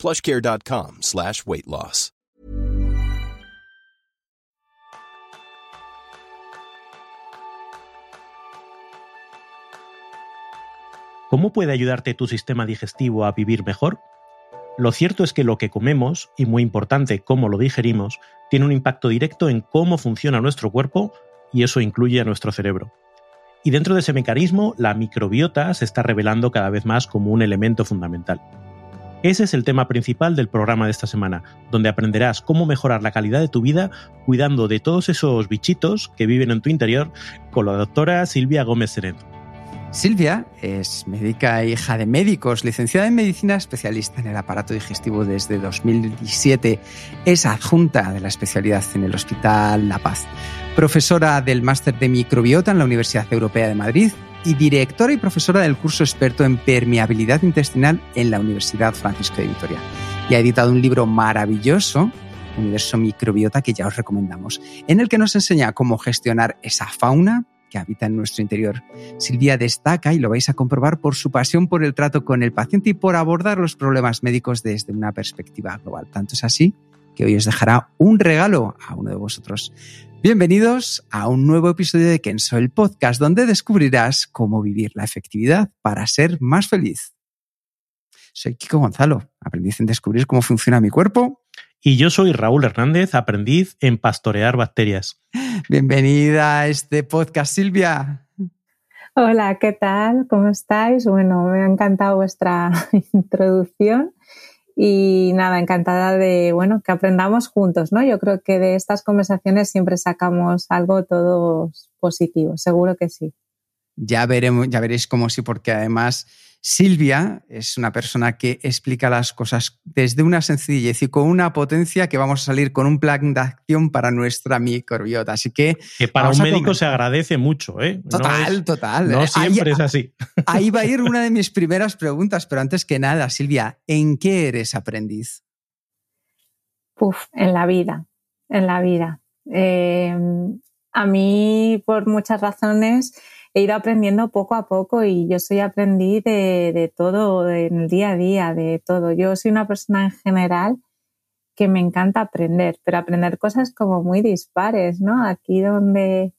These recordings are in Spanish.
plushcare.com slash weight loss. ¿Cómo puede ayudarte tu sistema digestivo a vivir mejor? Lo cierto es que lo que comemos, y muy importante cómo lo digerimos, tiene un impacto directo en cómo funciona nuestro cuerpo y eso incluye a nuestro cerebro. Y dentro de ese mecanismo, la microbiota se está revelando cada vez más como un elemento fundamental. Ese es el tema principal del programa de esta semana, donde aprenderás cómo mejorar la calidad de tu vida cuidando de todos esos bichitos que viven en tu interior con la doctora Silvia Gómez Sereno. Silvia es médica e hija de médicos, licenciada en medicina, especialista en el aparato digestivo desde 2017. Es adjunta de la especialidad en el Hospital La Paz, profesora del máster de microbiota en la Universidad Europea de Madrid y directora y profesora del curso experto en permeabilidad intestinal en la Universidad Francisco de Vitoria. Y ha editado un libro maravilloso, Universo Microbiota, que ya os recomendamos, en el que nos enseña cómo gestionar esa fauna que habita en nuestro interior. Silvia destaca, y lo vais a comprobar, por su pasión por el trato con el paciente y por abordar los problemas médicos desde una perspectiva global. Tanto es así que hoy os dejará un regalo a uno de vosotros. Bienvenidos a un nuevo episodio de Kenso, el podcast donde descubrirás cómo vivir la efectividad para ser más feliz. Soy Kiko Gonzalo, aprendiz en descubrir cómo funciona mi cuerpo. Y yo soy Raúl Hernández, aprendiz en pastorear bacterias. Bienvenida a este podcast, Silvia. Hola, ¿qué tal? ¿Cómo estáis? Bueno, me ha encantado vuestra introducción y nada, encantada de, bueno, que aprendamos juntos, ¿no? Yo creo que de estas conversaciones siempre sacamos algo todos positivo, seguro que sí. Ya veremos, ya veréis cómo sí, porque además Silvia es una persona que explica las cosas desde una sencillez y con una potencia que vamos a salir con un plan de acción para nuestra microbiota. Así que. Que para un médico se agradece mucho, ¿eh? Total, total. No siempre es así. Ahí va a ir una de mis primeras preguntas, pero antes que nada, Silvia, ¿en qué eres aprendiz? Puf, en la vida, en la vida. Eh, a mí, por muchas razones, he ido aprendiendo poco a poco y yo soy aprendí de, todo, en el día a día, de todo. Yo soy una persona en general que me encanta aprender, pero aprender cosas como muy dispares, ¿no? Aquí donde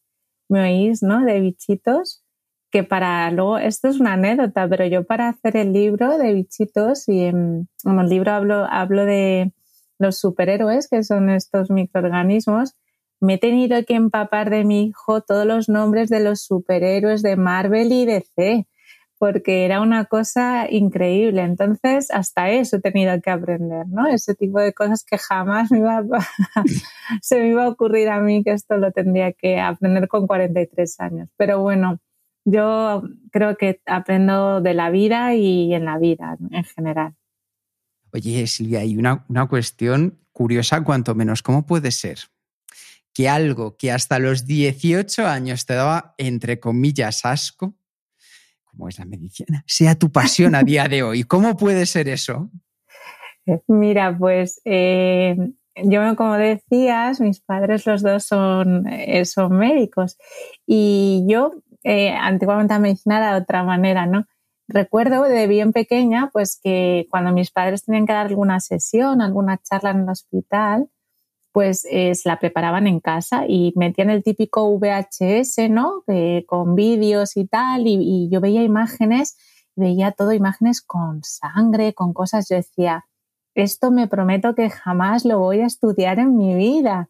me oís, ¿no? De bichitos, que para luego, esto es una anécdota, pero yo para hacer el libro de bichitos y en, en el libro hablo, hablo de los superhéroes, que son estos microorganismos, me he tenido que empapar de mi hijo todos los nombres de los superhéroes de Marvel y DC, porque era una cosa increíble. Entonces, hasta eso he tenido que aprender, ¿no? Ese tipo de cosas que jamás se me iba a ocurrir a mí que esto lo tendría que aprender con 43 años. Pero bueno, yo creo que aprendo de la vida y en la vida en general. Oye, Silvia, hay una, una cuestión curiosa, cuanto menos. ¿Cómo puede ser que algo que hasta los 18 años te daba, entre comillas, asco, como es la medicina, sea tu pasión a día de hoy. ¿Cómo puede ser eso? Mira, pues eh, yo, como decías, mis padres los dos son, eh, son médicos y yo eh, antiguamente la medicina era de otra manera, ¿no? Recuerdo de bien pequeña, pues que cuando mis padres tenían que dar alguna sesión, alguna charla en el hospital, pues eh, la preparaban en casa y metían el típico VHS, ¿no? con vídeos y tal, y, yo veía imágenes, veía todo imágenes con sangre, con cosas, yo decía, esto me prometo que jamás lo voy a estudiar en mi vida.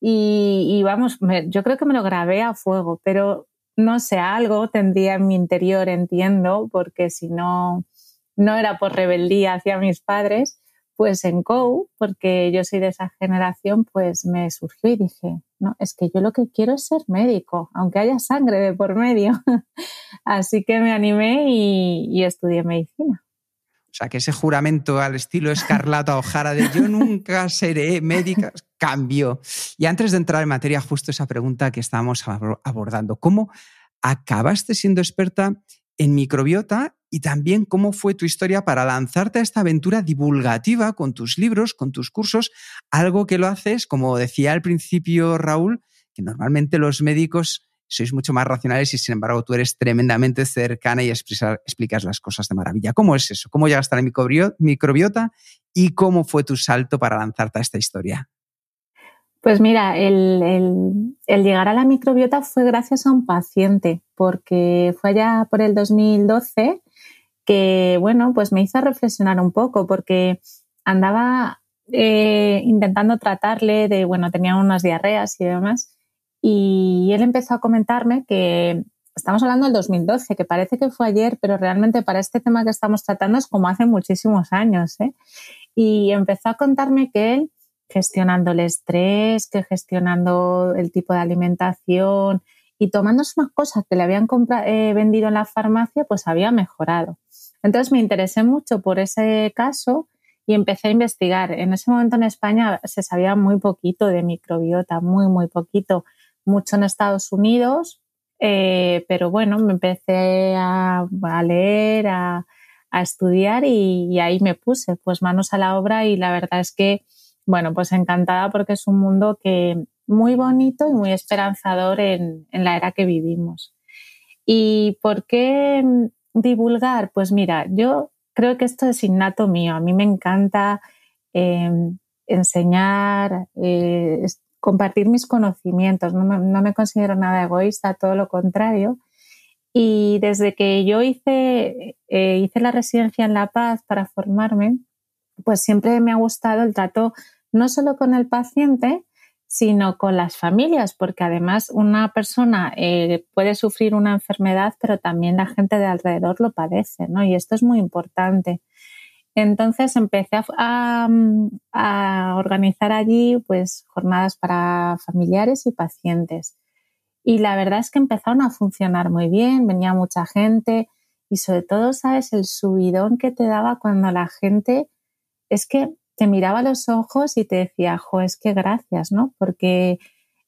Y, vamos, yo creo que me lo grabé a fuego, pero no sé, algo tendría en mi interior, entiendo, porque si no, no era por rebeldía hacia mis padres, pues en Go, porque yo soy de esa generación, pues me surgió y dije, no, es que yo lo que quiero es ser médico, aunque haya sangre de por medio. Así que me animé y, estudié medicina. O sea, que ese juramento al estilo Escarlata Ojara de yo nunca seré médica cambió. Y antes de entrar en materia, justo esa pregunta que estábamos abordando, ¿cómo acabaste siendo experta en microbiota y también cómo fue tu historia para lanzarte a esta aventura divulgativa con tus libros, con tus cursos, algo que lo haces, como decía al principio Raúl, que normalmente los médicos sois mucho más racionales y sin embargo tú eres tremendamente cercana y explicas las cosas de maravilla. ¿Cómo es eso? ¿Cómo llegaste a la microbiota y cómo fue tu salto para lanzarte a esta historia? Pues mira, el, llegar a la microbiota fue gracias a un paciente, porque fue allá por el 2012 que, bueno, pues me hizo reflexionar un poco, porque andaba eh, intentando tratarle de, bueno, tenía unas diarreas y demás, y él empezó a comentarme que estamos hablando del 2012, que parece que fue ayer, pero realmente para este tema que estamos tratando es como hace muchísimos años. ¿eh? Y empezó a contarme que él gestionando el estrés, que gestionando el tipo de alimentación y tomándose unas cosas que le habían eh, vendido en la farmacia, pues había mejorado. Entonces me interesé mucho por ese caso y empecé a investigar. En ese momento en España se sabía muy poquito de microbiota, muy, muy poquito, mucho en Estados Unidos, eh, pero bueno, me empecé a, leer, a, estudiar y, y, ahí me puse pues manos a la obra y la verdad es que bueno, pues encantada porque es un mundo que muy bonito y muy esperanzador en, la era que vivimos. ¿Y por qué divulgar? Pues mira, yo creo que esto es innato mío. A mí me encanta em, enseñar, eh, compartir mis conocimientos. No me, considero nada egoísta, todo lo contrario. Y desde que yo hice, eh, hice la residencia en La Paz para formarme, pues siempre me ha gustado el trato no solo con el paciente, sino con las familias, porque además una persona eh, puede sufrir una enfermedad, pero también la gente de alrededor lo padece, ¿no? Y esto es muy importante. Entonces empecé a, organizar allí pues jornadas para familiares y pacientes. Y la verdad es que empezaron a funcionar muy bien, venía mucha gente y sobre todo, ¿sabes? El subidón que te daba cuando la gente es que te miraba a los ojos y te decía, jo, es que gracias, ¿no? Porque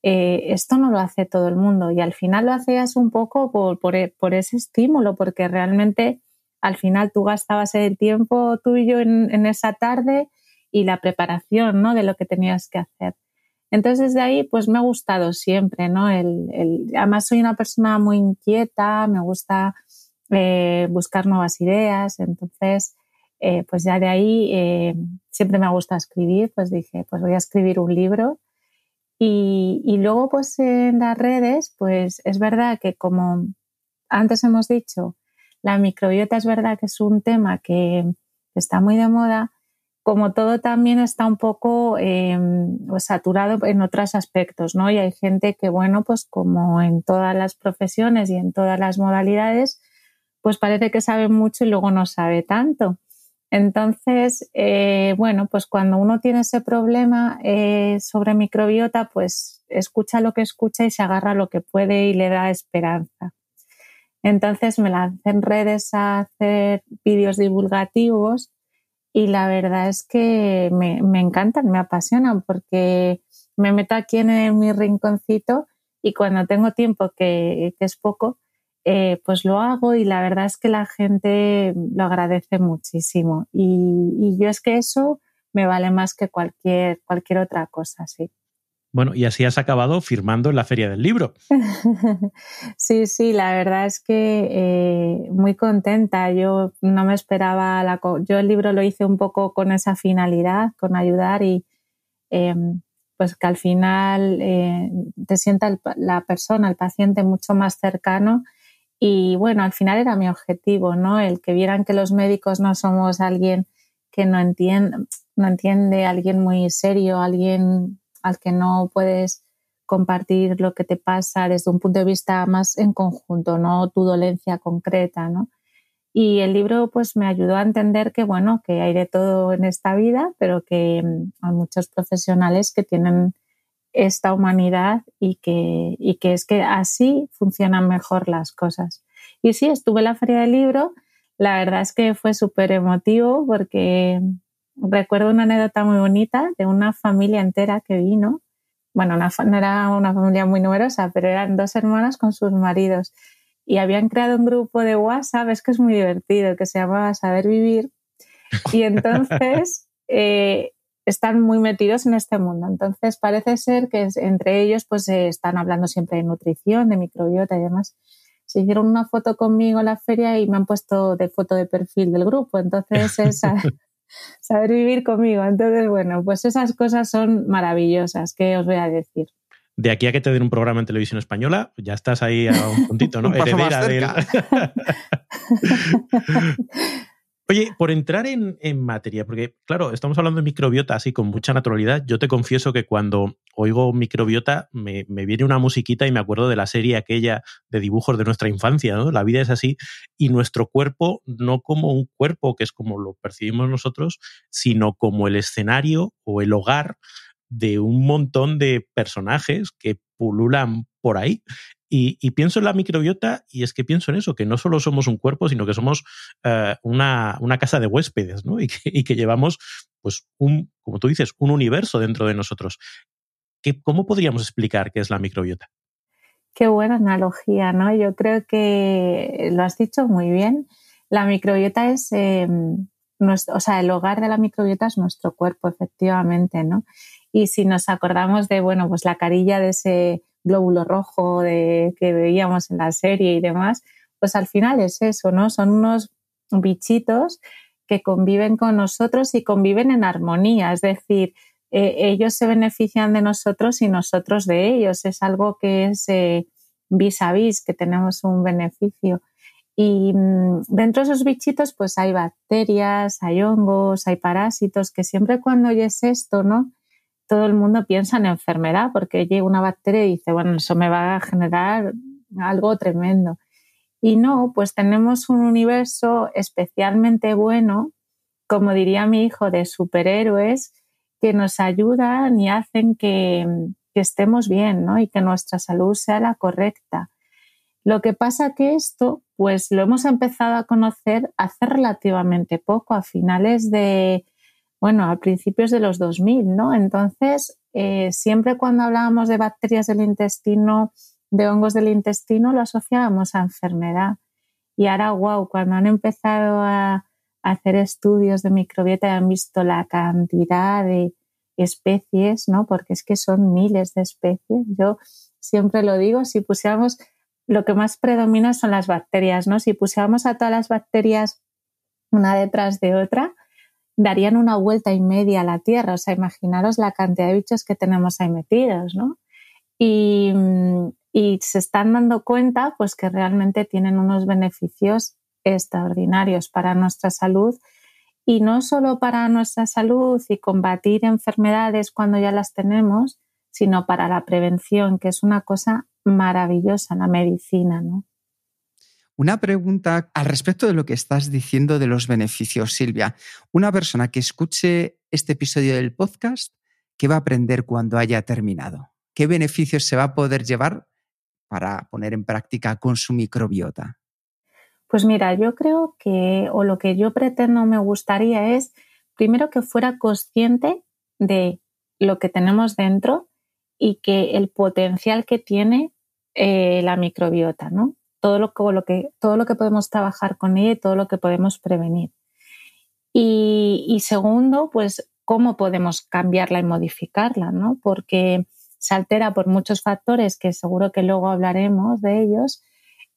eh, esto no lo hace todo el mundo y al final lo hacías un poco por, e, ese estímulo, porque realmente al final tú gastabas el tiempo tuyo en, en esa tarde y la preparación, ¿no? De lo que tenías que hacer. Entonces, desde ahí, pues me ha gustado siempre, ¿no? El, el, además, soy una persona muy inquieta, me gusta eh, buscar nuevas ideas, entonces, eh, pues ya de ahí eh, siempre me gusta escribir, pues dije, pues voy a escribir un libro. Y, y, luego, pues en las redes, pues es verdad que como antes hemos dicho, la microbiota es verdad que es un tema que está muy de moda, como todo también está un poco em, pues saturado en otros aspectos, ¿no? Y hay gente que, bueno, pues como en todas las profesiones y en todas las modalidades, pues parece que sabe mucho y luego no sabe tanto. Entonces, eh, bueno, pues cuando uno tiene ese problema eh, sobre microbiota, pues escucha lo que escucha y se agarra lo que puede y le da esperanza. Entonces me lancé en redes a hacer vídeos divulgativos y la verdad es que me, encantan, me apasionan porque me meto aquí en mi rinconcito y cuando tengo tiempo, que es poco, eh, pues lo hago y la verdad es que la gente lo agradece muchísimo. Y, yo es que eso me vale más que cualquier, cualquier otra cosa, sí. Bueno, y así has acabado firmando en la Feria del Libro. sí, sí, la verdad es que eh, muy contenta. Yo no me esperaba, la, yo el libro lo hice un poco con esa finalidad, con ayudar y em, pues que al final eh, te sienta la persona, el paciente mucho más cercano y bueno, al final era mi objetivo, ¿no? El que vieran que los médicos no somos alguien que no entiende, no entiende, alguien muy serio, alguien al que no puedes compartir lo que te pasa desde un punto de vista más en conjunto, no tu dolencia concreta, ¿no? Y el libro pues me ayudó a entender que bueno, que hay de todo en esta vida, pero que mm, hay muchos profesionales que tienen esta humanidad y que, y que es que así funcionan mejor las cosas. Y sí, estuve en la feria del libro. la verdad es que fue súper emotivo porque recuerdo una anécdota muy bonita de una familia entera que vino. Bueno, no era una familia muy numerosa, pero eran dos hermanas con sus maridos. Y habían creado un grupo de WhatsApp, es que es muy divertido, que se llamaba Saber Vivir. Y entonces eh, están muy metidos en este mundo. Entonces parece ser que entre ellos pues están hablando siempre de nutrición, de microbiota y demás. Se hicieron una foto conmigo en la feria y me han puesto de foto de perfil del grupo. Entonces es saber vivir conmigo. Entonces, bueno, pues esas cosas son maravillosas, ¿qué os voy a decir? De aquí a que te den un programa en televisión española, ya estás ahí a un puntito, ¿no? Heredera del... Oye, por entrar en, materia, porque claro, estamos hablando de microbiota así con mucha naturalidad. Yo te confieso que cuando oigo microbiota me, me, viene una musiquita y me acuerdo de la serie aquella de dibujos de nuestra infancia, ¿no? La vida es así y nuestro cuerpo no como un cuerpo, que es como lo percibimos nosotros, sino como el escenario o el hogar de un montón de personajes que pululan por ahí y, pienso en la microbiota y es que pienso en eso, que no solo somos un cuerpo, sino que somos eh, una, casa de huéspedes, ¿no? Y que, llevamos, pues, un, como tú dices, un universo dentro de nosotros. ¿Qué, ¿Cómo podríamos explicar qué es la microbiota? Qué buena analogía, ¿no? Yo creo que lo has dicho muy bien. La microbiota es, em, nuestro, o sea, el hogar de la microbiota es nuestro cuerpo, efectivamente, ¿no? Y si nos acordamos de, bueno, pues la carilla de ese glóbulo rojo de, que veíamos en la serie y demás, pues al final es eso, ¿no? Son unos bichitos que conviven con nosotros y conviven en armonía, es decir, eh, ellos se benefician de nosotros y nosotros de ellos, es algo que es eh, vis a vis, que tenemos un beneficio. Y mm, dentro de esos bichitos, pues hay bacterias, hay hongos, hay parásitos, que siempre cuando oyes esto, ¿no? Todo el mundo piensa en enfermedad porque llega una bacteria y dice, bueno, eso me va a generar algo tremendo. Y no, pues tenemos un universo especialmente bueno, como diría mi hijo, de superhéroes que nos ayudan y hacen que, que estemos bien ¿no? y que nuestra salud sea la correcta. Lo que pasa que esto, pues lo hemos empezado a conocer hace relativamente poco, a finales de, bueno, a principios de los 2000, ¿no? Entonces, eh, siempre cuando hablábamos de bacterias del intestino, de hongos del intestino, lo asociábamos a enfermedad. Y ahora, wow, cuando han empezado a, hacer estudios de microbiota y han visto la cantidad de especies, ¿no? Porque es que son miles de especies. Yo siempre lo digo, si pusiéramos, lo que más predomina son las bacterias, ¿no? Si pusiéramos a todas las bacterias una detrás de otra, darían una vuelta y media a la Tierra. O sea, imaginaros la cantidad de bichos que tenemos ahí metidos, ¿no? Y, se están dando cuenta pues que realmente tienen unos beneficios extraordinarios para nuestra salud y no solo para nuestra salud y combatir enfermedades cuando ya las tenemos, sino para la prevención, que es una cosa maravillosa la medicina, ¿no? Una pregunta al respecto de lo que estás diciendo de los beneficios, Silvia. Una persona que escuche este episodio del podcast, ¿qué va a aprender cuando haya terminado? ¿Qué beneficios se va a poder llevar para poner en práctica con su microbiota? Pues mira, yo creo que, o lo que yo pretendo me gustaría es, primero que fuera consciente de lo que tenemos dentro y que el potencial que tiene eh, la microbiota, ¿no? Todo lo, que, todo lo que podemos trabajar con ella y todo lo que podemos prevenir. Y, segundo, pues cómo podemos cambiarla y modificarla, ¿no? Porque se altera por muchos factores que seguro que luego hablaremos de ellos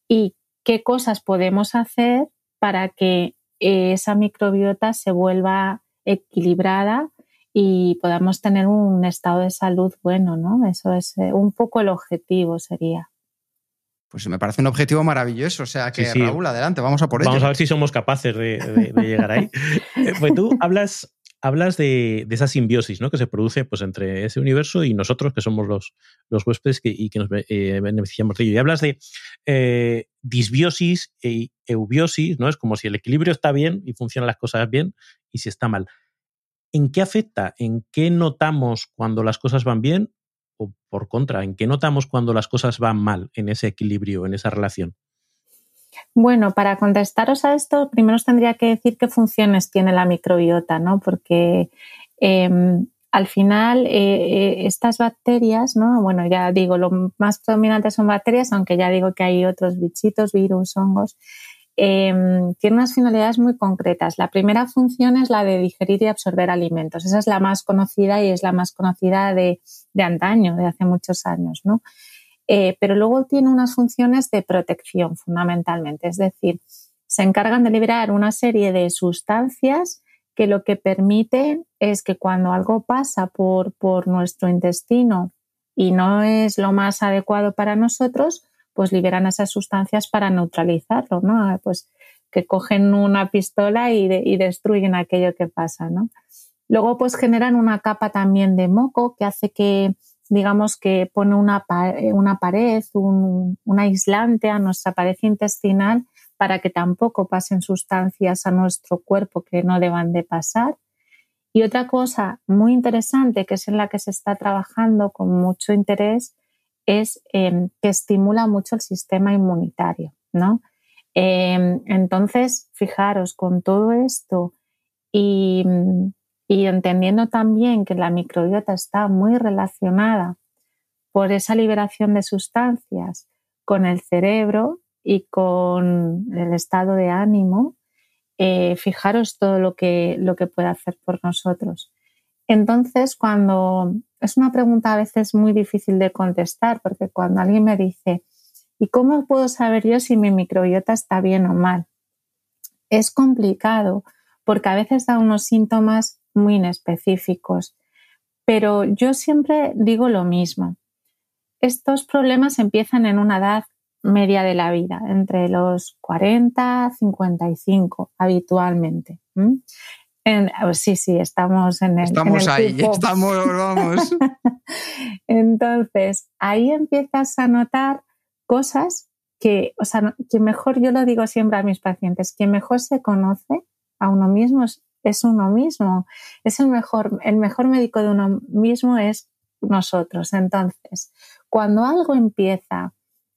y qué cosas podemos hacer para que esa microbiota se vuelva equilibrada y podamos tener un estado de salud bueno, ¿no? Eso es eh, un poco el objetivo sería. Pues me parece un objetivo maravilloso. O sea que, Raúl, adelante, vamos a por ello. Vamos a ver si somos capaces de, llegar ahí. Eh, pues tú hablas, hablas de, esa simbiosis ¿no? que se produce pues, entre ese universo y nosotros, que somos los, los huéspedes que, y que nos eh, beneficiamos de ello. Y hablas de eh, disbiosis e eubiosis, ¿no? Es como si el equilibrio está bien y funcionan las cosas bien y si está mal. ¿En qué afecta? ¿En qué notamos cuando las cosas van bien por contra? ¿En qué notamos cuando las cosas van mal en ese equilibrio, en esa relación? Bueno, para contestaros a esto, primero os tendría que decir qué funciones tiene la microbiota, ¿no? Porque em, al final eh, eh, estas bacterias, ¿no? Bueno, ya digo, lo más predominante son bacterias, aunque ya digo que hay otros bichitos, virus, hongos. Em, tiene unas finalidades muy concretas. La primera función es la de digerir y absorber alimentos. Esa es la más conocida y es la más conocida de, antaño, de hace muchos años, ¿no? Eh, pero luego tiene unas funciones de protección fundamentalmente, es decir, se encargan de liberar una serie de sustancias que lo que permiten es que cuando algo pasa por, por nuestro intestino y no es lo más adecuado para nosotros, pues liberan esas sustancias para neutralizarlo, ¿no? Ah, pues que cogen una pistola y, destruyen aquello que pasa, ¿no? Luego, pues generan una capa también de moco que hace que digamos que pone una, una pared, un, aislante a nuestra pared intestinal para que tampoco pasen sustancias a nuestro cuerpo que no deban de pasar. Y otra cosa muy interesante, que es en la que se está trabajando con mucho interés, es em, que estimula mucho el sistema inmunitario, ¿no? Em, entonces, fijaros, con todo esto y, entendiendo también que la microbiota está muy relacionada por esa liberación de sustancias con el cerebro y con el estado de ánimo, eh, fijaros todo lo que, lo que puede hacer por nosotros. Entonces, cuando es una pregunta a veces muy difícil de contestar, porque cuando alguien me dice, ¿y cómo puedo saber yo si mi microbiota está bien o mal? Es complicado porque a veces da unos síntomas muy inespecíficos. Pero yo siempre digo lo mismo. Estos problemas empiezan en una edad media de la vida, entre los 40 y 55 habitualmente. Sí, sí, estamos en el. Estamos ahí, estamos, vamos. Entonces, ahí empiezas a notar cosas que, o sea, que mejor, yo lo digo siempre a mis pacientes, que mejor se conoce a uno mismo es uno mismo. Es el mejor, el mejor médico de uno mismo es nosotros. Entonces, cuando algo empieza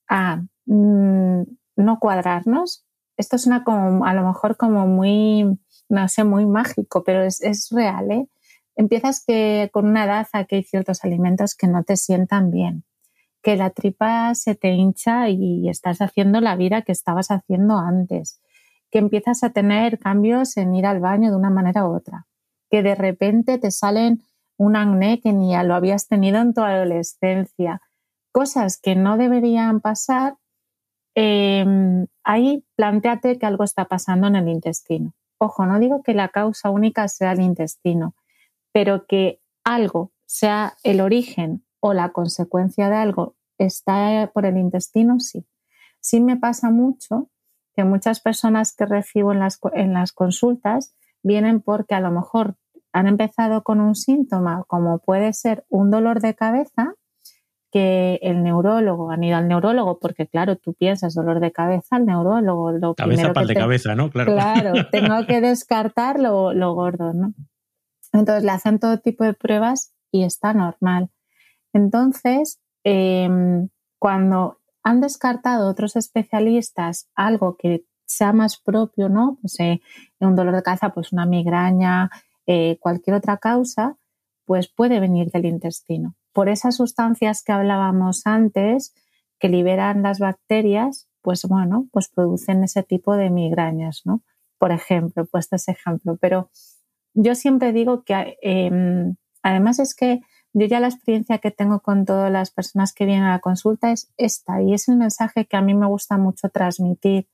a mm, no cuadrarnos, esto suena como a lo mejor como muy, no sé, muy mágico, pero es, es real, ¿eh? Empiezas que con una edad que hay ciertos alimentos que no te sientan bien, que la tripa se te hincha y estás haciendo la vida que estabas haciendo antes, que empiezas a tener cambios en ir al baño de una manera u otra, que de repente te salen un acné que ni lo habías tenido en tu adolescencia, cosas que no deberían pasar, em, ahí planteate que algo está pasando en el intestino. Ojo, no digo que la causa única sea el intestino, pero que algo, sea el origen o la consecuencia de algo, está por el intestino, sí. Sí me pasa mucho que muchas personas que recibo en las, en las consultas vienen porque a lo mejor han empezado con un síntoma como puede ser un dolor de cabeza, que el neurólogo, han ido al neurólogo porque claro, tú piensas dolor de cabeza, el neurólogo lo cabeza para de cabeza, ¿no? Claro. Claro, tengo que descartar lo, gordo, ¿no? Entonces le hacen todo tipo de pruebas y está normal. Entonces, em, cuando han descartado otros especialistas algo que sea más propio, ¿no? Pues eh, un dolor de cabeza, pues una migraña, eh, cualquier otra causa, pues puede venir del intestino. Por esas sustancias que hablábamos antes, que liberan las bacterias, pues bueno, pues producen ese tipo de migrañas, ¿no? Por ejemplo, puesto ese ejemplo. Pero yo siempre digo que em, además es que yo ya la experiencia que tengo con todas las personas que vienen a la consulta es esta y es el mensaje que a mí me gusta mucho transmitir,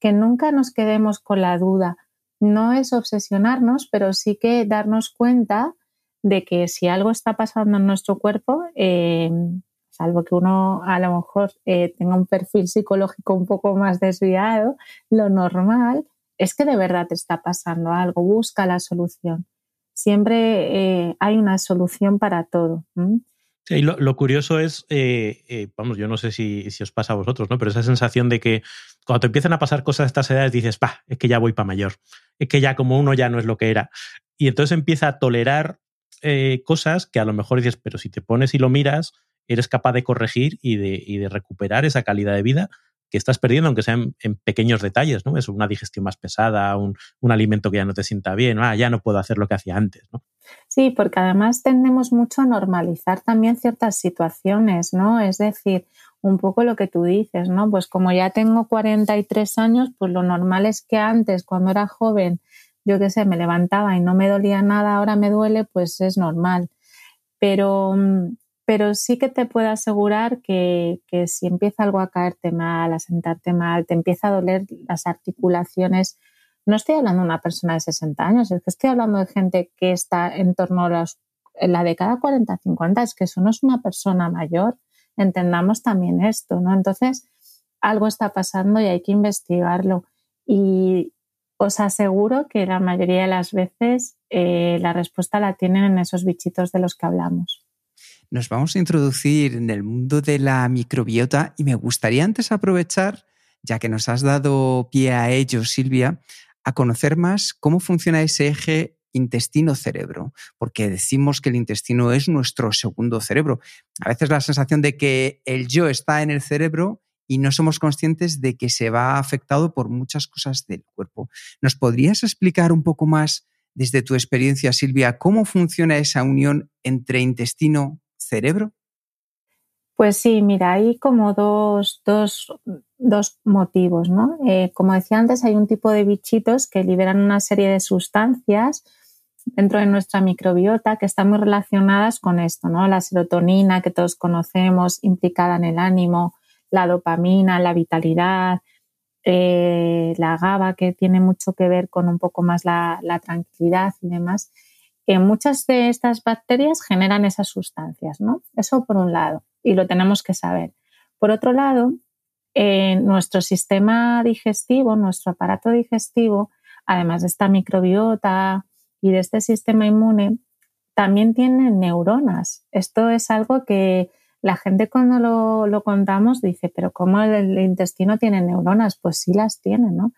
que nunca nos quedemos con la duda. No es obsesionarnos, pero sí que darnos cuenta de que si algo está pasando en nuestro cuerpo, em, salvo que uno a lo mejor eh, tenga un perfil psicológico un poco más desviado, lo normal es que de verdad te está pasando algo, busca la solución siempre eh, hay una solución para todo. Lo, curioso es, eh, eh, vamos, yo no sé si, os pasa a vosotros, ¿no? Pero esa sensación de que cuando te empiezan a pasar cosas a estas edades dices, pa, es que ya voy para mayor, es que ya como uno ya no es lo que era. Y entonces empieza a tolerar cosas que a lo mejor dices, pero si te pones y lo miras, eres capaz de corregir y de, y de recuperar esa calidad de vida que estás perdiendo, aunque sean en, pequeños detalles, ¿no? Es una digestión más pesada, un, alimento que ya no te sienta bien, ah, ya no puedo hacer lo que hacía antes, ¿no? Sí, porque además tendemos mucho a normalizar también ciertas situaciones, ¿no? Es decir, un poco lo que tú dices, ¿no? Pues como ya tengo 43 años, pues lo normal es que antes, cuando era joven, yo qué sé, me levantaba y no me dolía nada, ahora me duele, pues es normal. Pero, pero sí que te puedo asegurar que, que si empieza algo a caerte mal, a sentarte mal, te empieza a doler las articulaciones, no estoy hablando de una persona de 60 años, es que estoy hablando de gente que está en torno a los, la década 40-50, es que eso no es una persona mayor, entendamos también esto, ¿no? Entonces, algo está pasando y hay que investigarlo. Y os aseguro que la mayoría de las veces eh, la respuesta la tienen en esos bichitos de los que hablamos. Nos vamos a introducir en el mundo de la microbiota y me gustaría antes aprovechar, ya que nos has dado pie a ello, Silvia, a conocer más cómo funciona ese eje intestino-cerebro, porque decimos que el intestino es nuestro segundo cerebro. A veces la sensación de que el yo está en el cerebro y no somos conscientes de que se va afectado por muchas cosas del cuerpo. ¿Nos podrías explicar un poco más desde tu experiencia, Silvia, cómo funciona esa unión entre intestino-cerebro? Pues sí, mira, hay como dos, motivos, ¿no? Eh, como decía antes, hay un tipo de bichitos que liberan una serie de sustancias dentro de nuestra microbiota que están muy relacionadas con esto, ¿no? La serotonina que todos conocemos, implicada en el ánimo, la dopamina, la vitalidad, eh, la GABA, que tiene mucho que ver con un poco más la, tranquilidad y demás. Que muchas de estas bacterias generan esas sustancias, ¿no? Eso por un lado y lo tenemos que saber. Por otro lado, nuestro sistema digestivo, nuestro aparato digestivo, además de esta microbiota y de este sistema inmune, también tiene neuronas. Esto es algo que la gente cuando lo, contamos dice, pero ¿cómo el, intestino tiene neuronas? Pues sí las tiene, ¿no?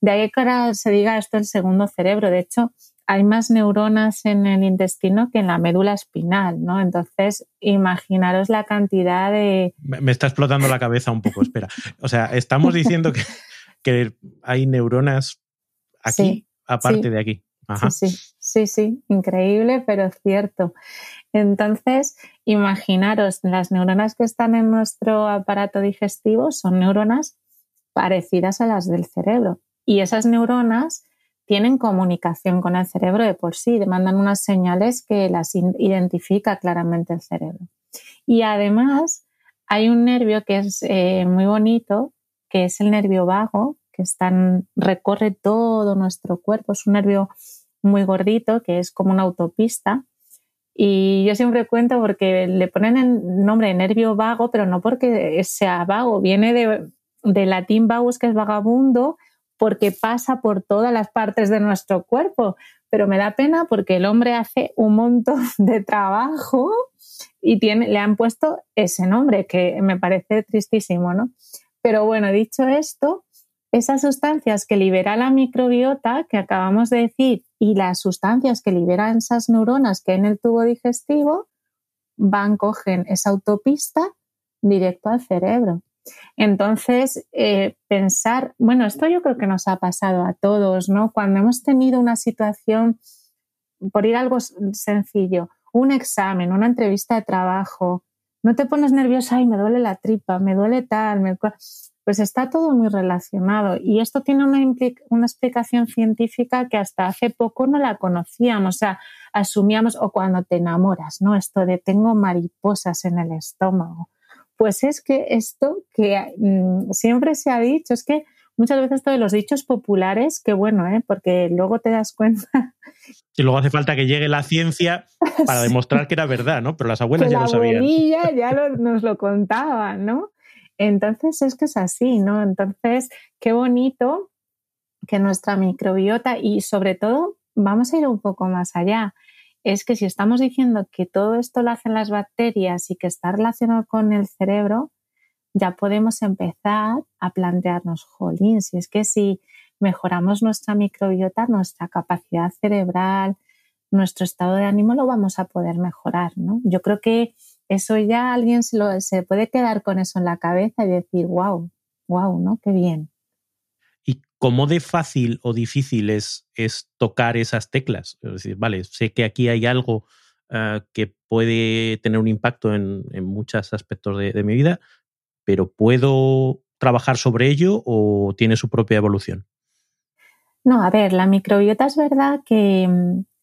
De ahí que ahora se diga esto el segundo cerebro. De hecho, hay más neuronas en el intestino que en la médula espinal, ¿no? Entonces, imaginaros la cantidad de... Me, está explotando la cabeza un poco, espera. O sea, estamos diciendo que, que hay neuronas aquí, aparte de aquí. Sí, sí, sí, sí, increíble, pero cierto. Entonces, imaginaros, las neuronas que están en nuestro aparato digestivo son neuronas parecidas a las del cerebro. Y esas neuronas tienen comunicación con el cerebro de por sí, demandan unas señales que las identifica claramente el cerebro. Y además hay un nervio que es eh, muy bonito, que es el nervio vago, que recorre todo nuestro cuerpo, es un nervio muy gordito, que es como una autopista. Y yo siempre cuento porque le ponen el nombre de nervio vago, pero no porque sea vago, viene de, latín vagus, que es vagabundo, porque pasa por todas las partes de nuestro cuerpo. Pero me da pena porque el hombre hace un montón de trabajo y le han puesto ese nombre, que me parece tristísimo, ¿no? Pero bueno, dicho esto, esas sustancias que libera la microbiota que acabamos de decir y las sustancias que liberan esas neuronas que hay en el tubo digestivo van, cogen esa autopista directo al cerebro. Entonces, eh, pensar, bueno, esto yo creo que nos ha pasado a todos, ¿no? Cuando hemos tenido una situación, por ir a algo sencillo, un examen, una entrevista de trabajo, no te pones nerviosa, y me duele la tripa, me duele tal, me... pues está todo muy relacionado. Y esto tiene una, una explicación científica que hasta hace poco no la conocíamos, o sea, asumíamos, o cuando te enamoras, ¿no? Esto de tengo mariposas en el estómago pues es que esto que mm, siempre se ha dicho, es que muchas veces todos los dichos populares, que bueno, ¿eh? porque luego te das cuenta. Y luego hace falta que llegue la ciencia para demostrar que era verdad, ¿no? Pero las abuelas ya lo sabían. La abuelilla ya nos lo contaban, ¿no? Entonces es que es así, ¿no? Entonces, qué bonito que nuestra microbiota y sobre todo vamos a ir un poco más allá es que si estamos diciendo que todo esto lo hacen las bacterias y que está relacionado con el cerebro, ya podemos empezar a plantearnos, jolín, si es que si mejoramos nuestra microbiota, nuestra capacidad cerebral, nuestro estado de ánimo lo vamos a poder mejorar, ¿no? Yo creo que eso ya alguien se, se puede quedar con eso en la cabeza y decir, wow, wow, ¿no? Qué bien. ¿Y cómo de fácil o difícil es, es tocar esas teclas? Es decir, vale, sé que aquí hay algo eh, que puede tener un impacto en, muchos aspectos de, mi vida, pero ¿puedo trabajar sobre ello o tiene su propia evolución? No, a ver, la microbiota es verdad que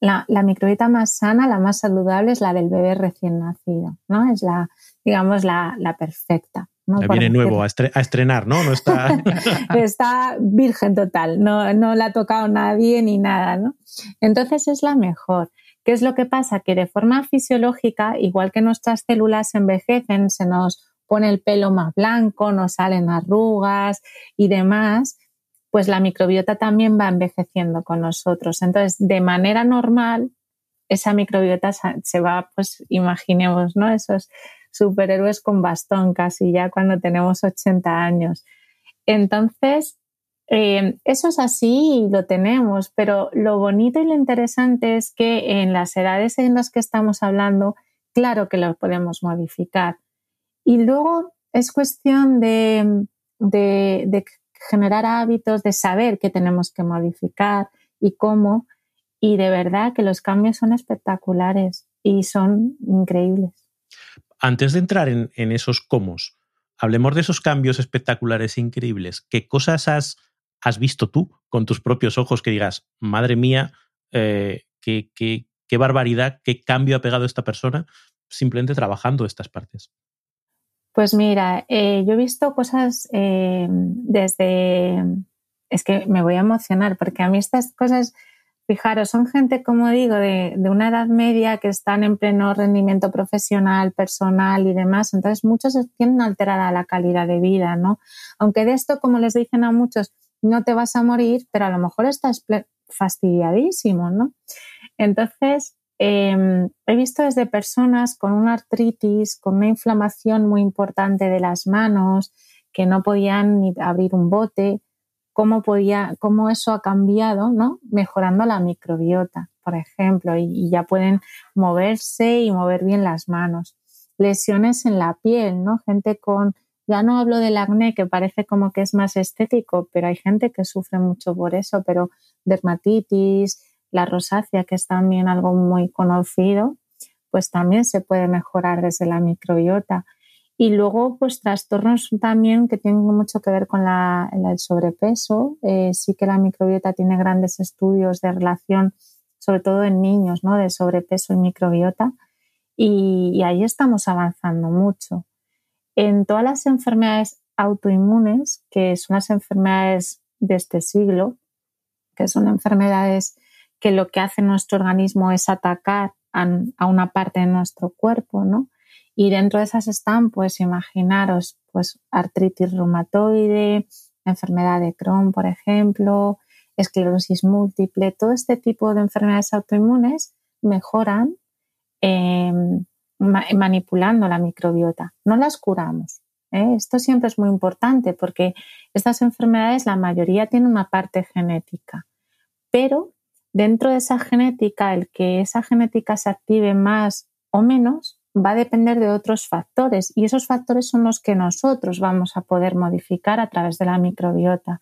mm, la, microbiota más sana, la más saludable es la del bebé recién nacido, ¿no? Es la, digamos, la, perfecta. ¿no? viene nuevo a, estrenar, ¿no? No está... está virgen total, no, no la ha tocado nadie ni nada, ¿no? Entonces es la mejor. ¿Qué es lo que pasa? Que de forma fisiológica, igual que nuestras células envejecen, se nos pone el pelo más blanco, nos salen arrugas y demás, pues la microbiota también va envejeciendo con nosotros. Entonces, de manera normal, esa microbiota se va, pues imaginemos, ¿no? Esos superhéroes con bastón casi ya cuando tenemos 80 años. Entonces, eh, eso es así y lo tenemos, pero lo bonito y lo interesante es que en las edades en las que estamos hablando, claro que lo podemos modificar. Y luego es cuestión de, generar hábitos, de saber qué tenemos que modificar y cómo. Y de verdad que los cambios son espectaculares y son increíbles. Antes de entrar en, esos cómo, hablemos de esos cambios espectaculares e increíbles. ¿Qué cosas has visto tú con tus propios ojos que digas, madre mía, eh, qué, qué, barbaridad, qué cambio ha pegado esta persona simplemente trabajando estas partes? Pues mira, eh, yo he visto cosas eh, desde... Es que me voy a emocionar porque a mí estas cosas, fijaros, son gente, como digo, de, de, una edad media que están en pleno rendimiento profesional, personal y demás. Entonces muchos tienen alterada la calidad de vida, ¿no? Aunque de esto, como les dicen a muchos, no te vas a morir, pero a lo mejor estás fastidiadísimo, ¿no? Entonces, em, he visto desde personas con una artritis, con una inflamación muy importante de las manos, que no podían ni abrir un bote, cómo, podía, cómo eso ha cambiado, ¿no? Mejorando la microbiota, por ejemplo, y, ya pueden moverse y mover bien las manos. Lesiones en la piel, ¿no? Gente con ya no hablo del acné, que parece como que es más estético, pero hay gente que sufre mucho por eso, pero dermatitis, la rosácea, que es también algo muy conocido, pues también se puede mejorar desde la microbiota. Y luego, pues trastornos también que tienen mucho que ver con la, el sobrepeso. Eh, sí que la microbiota tiene grandes estudios de relación, sobre todo en niños, ¿no? De sobrepeso y microbiota. y ahí estamos avanzando mucho en todas las enfermedades autoinmunes, que son las enfermedades de este siglo, que son enfermedades que lo que hace nuestro organismo es atacar a, una parte de nuestro cuerpo, ¿no? Y dentro de esas están, pues imaginaros, pues artritis reumatoide, enfermedad de Crohn, por ejemplo, esclerosis múltiple, todo este tipo de enfermedades autoinmunes mejoran em, manipulando la microbiota. No las curamos. ¿eh? Esto siempre es muy importante porque estas enfermedades, la mayoría tienen una parte genética, pero dentro de esa genética, el que esa genética se active más o menos va a depender de otros factores y esos factores son los que nosotros vamos a poder modificar a través de la microbiota.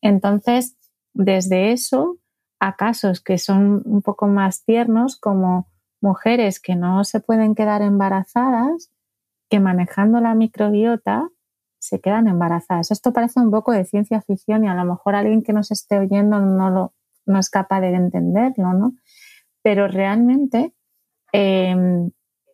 Entonces, desde eso a casos que son un poco más tiernos como mujeres que no se pueden quedar embarazadas, que manejando la microbiota se quedan embarazadas. Esto parece un poco de ciencia ficción y a lo mejor alguien que nos esté oyendo no, lo, no es capaz de entenderlo, ¿no? Pero realmente, em,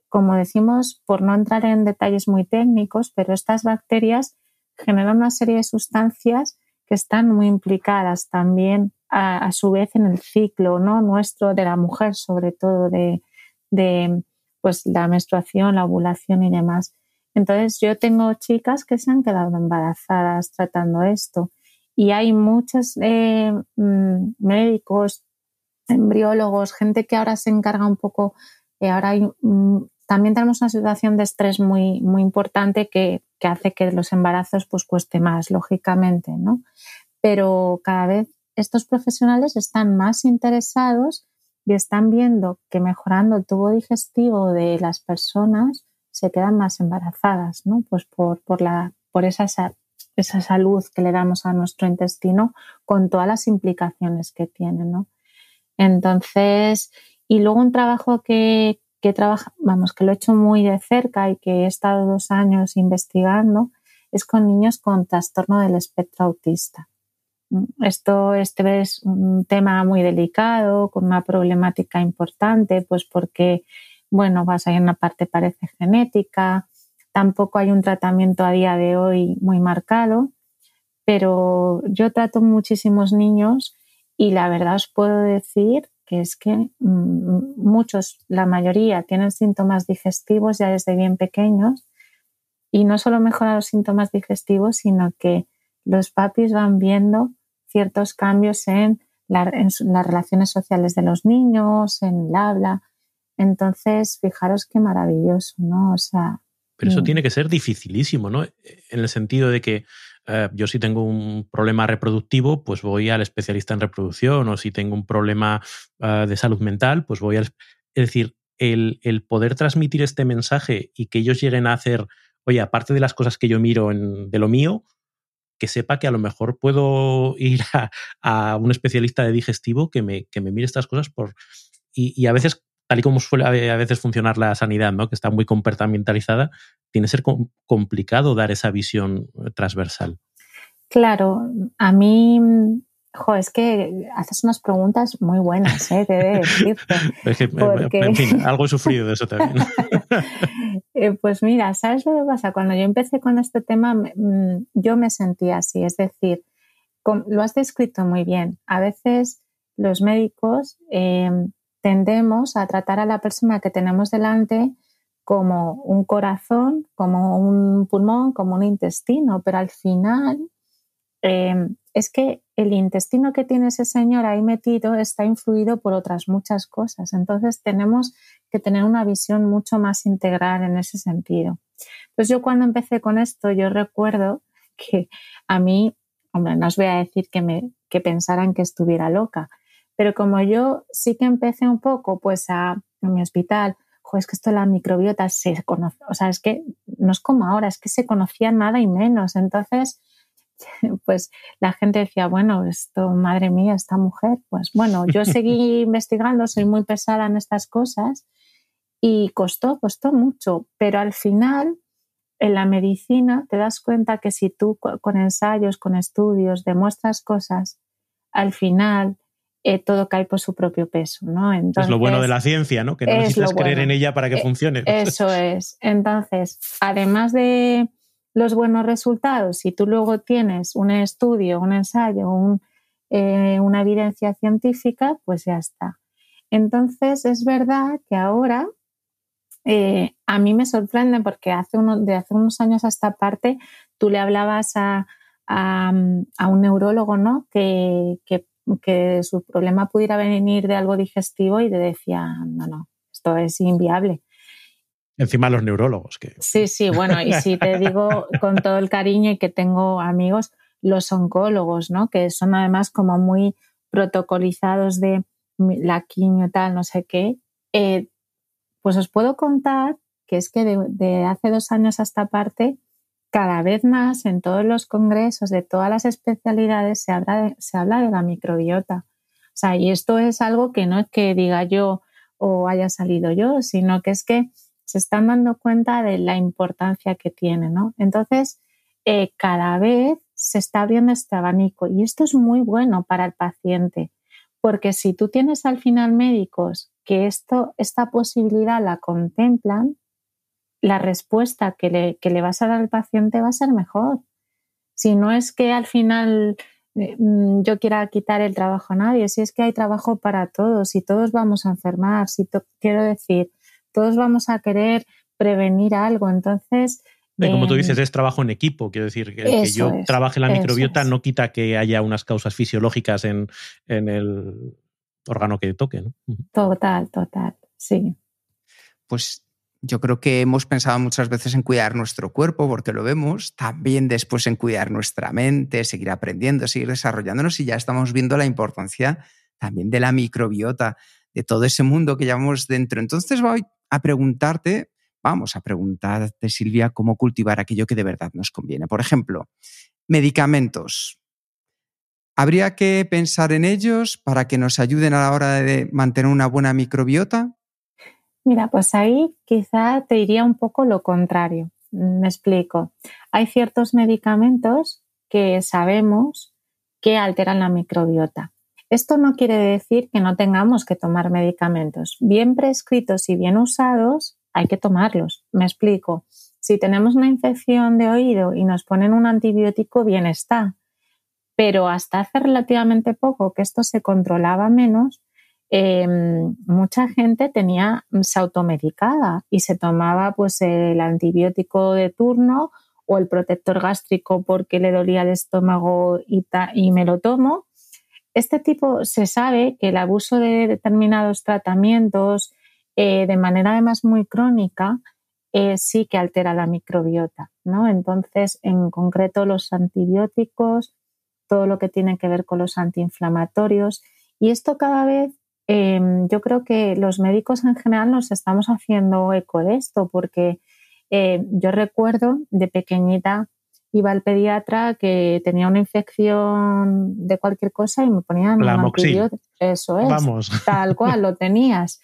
como decimos, por no entrar en detalles muy técnicos, pero estas bacterias generan una serie de sustancias que están muy implicadas también a, a su vez en el ciclo ¿no? nuestro de la mujer, sobre todo de, de pues la menstruación, la ovulación y demás. Entonces yo tengo chicas que se han quedado embarazadas tratando esto y hay muchos eh, mm, médicos, embriólogos, gente que ahora se encarga un poco, eh, ahora hay, mm, también tenemos una situación de estrés muy, muy importante que, que, hace que los embarazos pues cueste más, lógicamente, ¿no? Pero cada vez estos profesionales están más interesados y están viendo que mejorando el tubo digestivo de las personas se quedan más embarazadas, ¿no? Pues por, por, la, por esas esa salud que le damos a nuestro intestino con todas las implicaciones que tiene, ¿no? Entonces, y luego un trabajo que, que trabaja, vamos, que lo he hecho muy de cerca y que he estado dos años investigando, es con niños con trastorno del espectro autista. Esto este es un tema muy delicado, con una problemática importante, pues porque, bueno, vas hay una parte parece genética, tampoco hay un tratamiento a día de hoy muy marcado, pero yo trato muchísimos niños y la verdad os puedo decir que es que mm, muchos, la mayoría, tienen síntomas digestivos ya desde bien pequeños y no solo mejoran los síntomas digestivos, sino que los papis van viendo ciertos cambios en, las relaciones sociales de los niños, en el habla. Entonces, fijaros qué maravilloso, ¿no? O sea. Pero eso mm. tiene que ser dificilísimo, ¿no? En el sentido de que eh, yo si tengo un problema reproductivo, pues voy al especialista en reproducción, o si tengo un problema eh, de salud mental, pues voy al... Es decir, el, poder transmitir este mensaje y que ellos lleguen a hacer, oye, aparte de las cosas que yo miro de lo mío, que sepa que a lo mejor puedo ir a, un especialista de digestivo que me, que me mire estas cosas por... Y, a veces, tal y como suele a veces funcionar la sanidad, ¿no? que está muy comportamentalizada, tiene que ser complicado dar esa visión eh, transversal. Claro, a mí Jo, es que haces unas preguntas muy buenas, ¿eh? Debe decirte. En fin, algo he sufrido de eso también. Eh, pues mira, ¿sabes lo que pasa? Cuando yo empecé con este tema, mm, yo me sentía así, es decir, lo has descrito muy bien. A veces los médicos em, tendemos a tratar a la persona que tenemos delante como un corazón, como un pulmón, como un intestino, pero al final em, es que el intestino que tiene ese señor ahí metido está influido por otras muchas cosas. Entonces tenemos que tener una visión mucho más integral en ese sentido. Pues yo cuando empecé con esto, yo recuerdo que a mí, hombre, no os voy a decir que, me, que pensaran que estuviera loca, pero como yo sí que empecé un poco, pues a, en mi hospital, es que esto de la microbiota se conoce, o sea, es que no es como ahora, es que se conocía nada y menos. Entonces, pues la gente decía, bueno, esto, madre mía, esta mujer, pues bueno, yo seguí investigando, soy muy pesada en estas cosas y costó, costó mucho, pero al final en la medicina te das cuenta que si tú con ensayos, con estudios demuestras cosas, al final eh, todo cae por su propio peso, ¿no? es lo bueno de la ciencia, ¿no? Que no necesitas creer en ella para que eh, funcione. Eso es. Entonces, además de los buenos resultados, si tú luego tienes un estudio, un ensayo, eh, una evidencia científica, pues ya está. Entonces, es verdad que ahora eh, a mí me sorprende porque hace de hace unos años a esta parte tú le hablabas a, un neurólogo ¿no? Que, que, su problema pudiera venir de algo digestivo y te decía, no, no, esto es inviable. Encima los neurólogos. Que... Sí, sí, bueno, y si te digo con todo el cariño y que tengo amigos, los oncólogos, ¿no? Que son además como muy protocolizados de la quimio tal, no sé qué. Eh, pues os puedo contar que es que de, hace dos años a esta parte, cada vez más en todos los congresos de todas las especialidades se habla de, se habla de la microbiota. O sea, y esto es algo que no es que diga yo o haya salido yo, sino que es que se están dando cuenta de la importancia que tiene, ¿no? Entonces, eh, cada vez se está abriendo este abanico y esto es muy bueno para el paciente, porque si tú tienes al final médicos que esto, esta posibilidad la contemplan, la respuesta que le, que le vas a dar al paciente va a ser mejor. Si no es que al final eh, mm, yo quiera quitar el trabajo a nadie, si es que hay trabajo para todos y todos vamos a enfermar, si quiero decir, todos vamos a querer prevenir algo. Entonces, como tú dices, em, es trabajo en equipo. Quiero decir, que, que yo trabaje la microbiota no quita que haya unas causas fisiológicas en, el órgano que toque. ¿no? Total, total, sí. Pues yo creo que hemos pensado muchas veces en cuidar nuestro cuerpo, porque lo vemos, también después en cuidar nuestra mente, seguir aprendiendo, seguir desarrollándonos y ya estamos viendo la importancia también de la microbiota, de todo ese mundo que llevamos dentro. Entonces voy a preguntarte, vamos a preguntarte, Silvia, cómo cultivar aquello que de verdad nos conviene. Por ejemplo, Medicamentos. ¿Habría que pensar en ellos para que nos ayuden a la hora de mantener una buena microbiota? Mira, pues ahí quizá te diría un poco lo contrario. Me explico. Hay ciertos medicamentos que sabemos que alteran la microbiota. Esto no quiere decir que no tengamos que tomar medicamentos. Bien prescritos y bien usados, hay que tomarlos. Me explico. Si tenemos una infección de oído y nos ponen un antibiótico, bien está. Pero hasta hace relativamente poco que esto se controlaba menos, em, mucha gente tenía, se automedicaba y se tomaba pues el antibiótico de turno o el protector gástrico porque le dolía el estómago y, y me lo tomo. Este tipo se sabe que el abuso de determinados tratamientos eh, de manera además muy crónica eh, sí que altera la microbiota, ¿no? Entonces, en concreto los antibióticos, todo lo que tiene que ver con los antiinflamatorios y esto cada vez em, yo creo que los médicos en general nos estamos haciendo eco de esto porque eh, yo recuerdo de pequeñita iba al pediatra que tenía una infección de cualquier cosa y me ponían un antibiótico. Eso es. Vamos. Tal cual, lo tenías.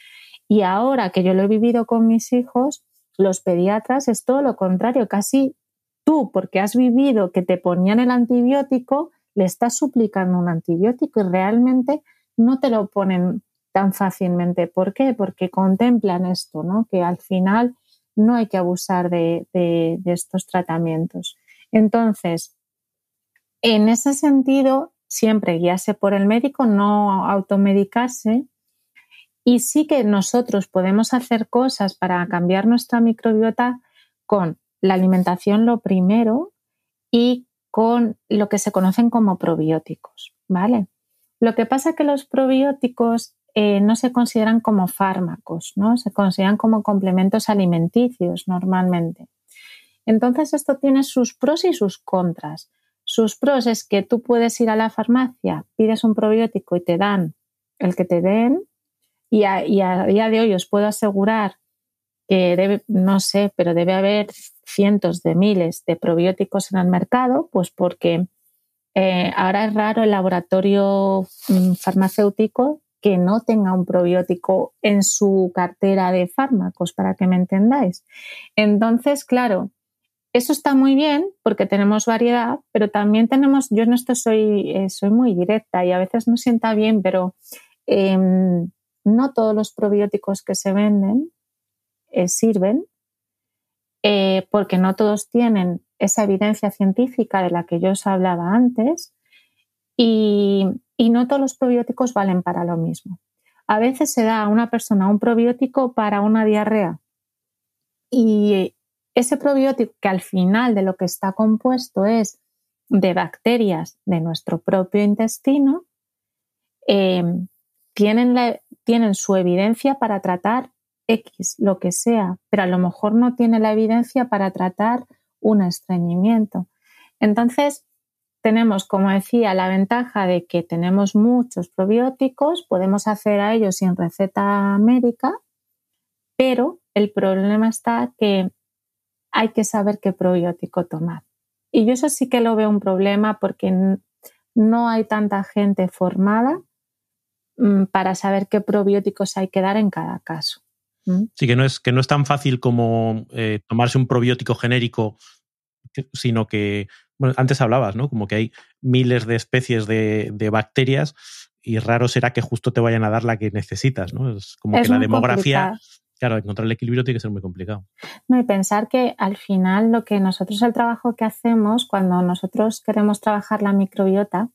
Y ahora que yo lo he vivido con mis hijos, los pediatras es todo lo contrario, casi tú, porque has vivido que te ponían el antibiótico, le estás suplicando un antibiótico y realmente no te lo ponen tan fácilmente. ¿Por qué? Porque contemplan esto, ¿no? Que al final no hay que abusar de, estos tratamientos. Entonces, en ese sentido, siempre guiarse por el médico, no automedicarse. Y sí que nosotros podemos hacer cosas para cambiar nuestra microbiota con la alimentación lo primero y con lo que se conocen como probióticos, ¿vale? Lo que pasa es que los probióticos eh, no se consideran como fármacos, ¿no? Se consideran como complementos alimenticios normalmente. Entonces esto tiene sus pros y sus contras. Sus pros es que tú puedes ir a la farmacia, pides un probiótico y te dan el que te den y a, día de hoy os puedo asegurar que debe, no sé, pero debe haber cientos de miles de probióticos en el mercado, pues porque eh, ahora es raro el laboratorio mm, farmacéutico que no tenga un probiótico en su cartera de fármacos, para que me entendáis. Entonces, claro, eso está muy bien porque tenemos variedad, pero también tenemos, yo en esto soy, eh, soy muy directa y a veces no sienta bien, pero em, no todos los probióticos que se venden eh, sirven eh, porque no todos tienen esa evidencia científica de la que yo os hablaba antes y, no todos los probióticos valen para lo mismo. A veces se da a una persona un probiótico para una diarrea y ese probiótico que al final de lo que está compuesto es de bacterias de nuestro propio intestino, eh, tienen, tienen su evidencia para tratar X, lo que sea, pero a lo mejor no tiene la evidencia para tratar un estreñimiento. Entonces, tenemos, como decía, la ventaja de que tenemos muchos probióticos, podemos hacer a ellos sin receta médica, pero el problema está que hay que saber qué probiótico tomar. Y yo eso sí que lo veo un problema porque no hay tanta gente formada mm, para saber qué probióticos hay que dar en cada caso. Sí, que no es, que no es tan fácil como eh, tomarse un probiótico genérico, sino que, bueno, antes hablabas, ¿no? Como que hay miles de especies de, bacterias y raro será que justo te vayan a dar la que necesitas, ¿no? Es como que la demografía claro, encontrar el equilibrio tiene que ser muy complicado. No, y pensar que al final lo que nosotros, el trabajo que hacemos, cuando nosotros queremos trabajar la microbiota,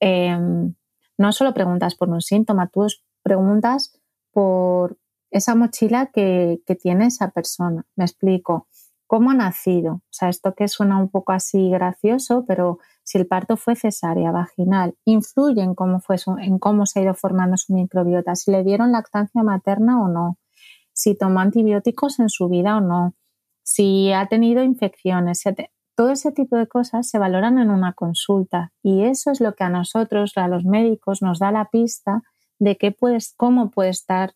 em, no solo preguntas por un síntoma, tú preguntas por esa mochila que, que, tiene esa persona. Me explico. ¿Cómo ha nacido? O sea, esto que suena un poco así gracioso, pero si el parto fue cesárea, vaginal, influye en cómo, fue en cómo se ha ido formando su microbiota, si le dieron lactancia materna o no, si tomó antibióticos en su vida o no, si ha tenido infecciones, todo ese tipo de cosas se valoran en una consulta y eso es lo que a nosotros, a los médicos, nos da la pista de qué cómo puede estar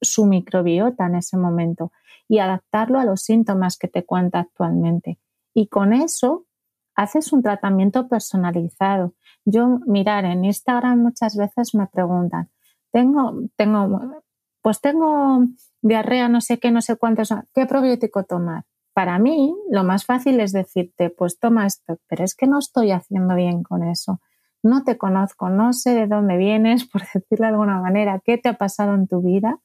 su microbiota en ese momento y adaptarlo a los síntomas que te cuenta actualmente. Y con eso haces un tratamiento personalizado. Yo, mirar, en Instagram muchas veces me preguntan, tengo, tengo, pues tengo diarrea, no sé qué, no sé cuántos, ¿qué probiótico tomar? Para mí, lo más fácil es decirte, pues toma esto, pero es que no estoy haciendo bien con eso. No te conozco, no sé de dónde vienes, por decirlo de alguna manera, qué te ha pasado en tu vida.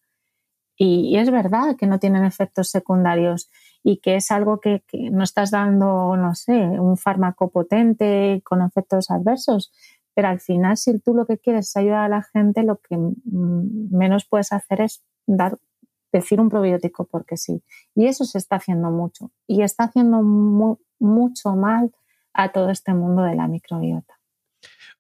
Y, es verdad que no tienen efectos secundarios y que es algo que, no estás dando, no sé, un fármaco potente con efectos adversos, pero al final si tú lo que quieres es ayudar a la gente, lo que menos puedes hacer es dar decir un probiótico porque sí. Y eso se está haciendo mucho y está haciendo mucho mal a todo este mundo de la microbiota.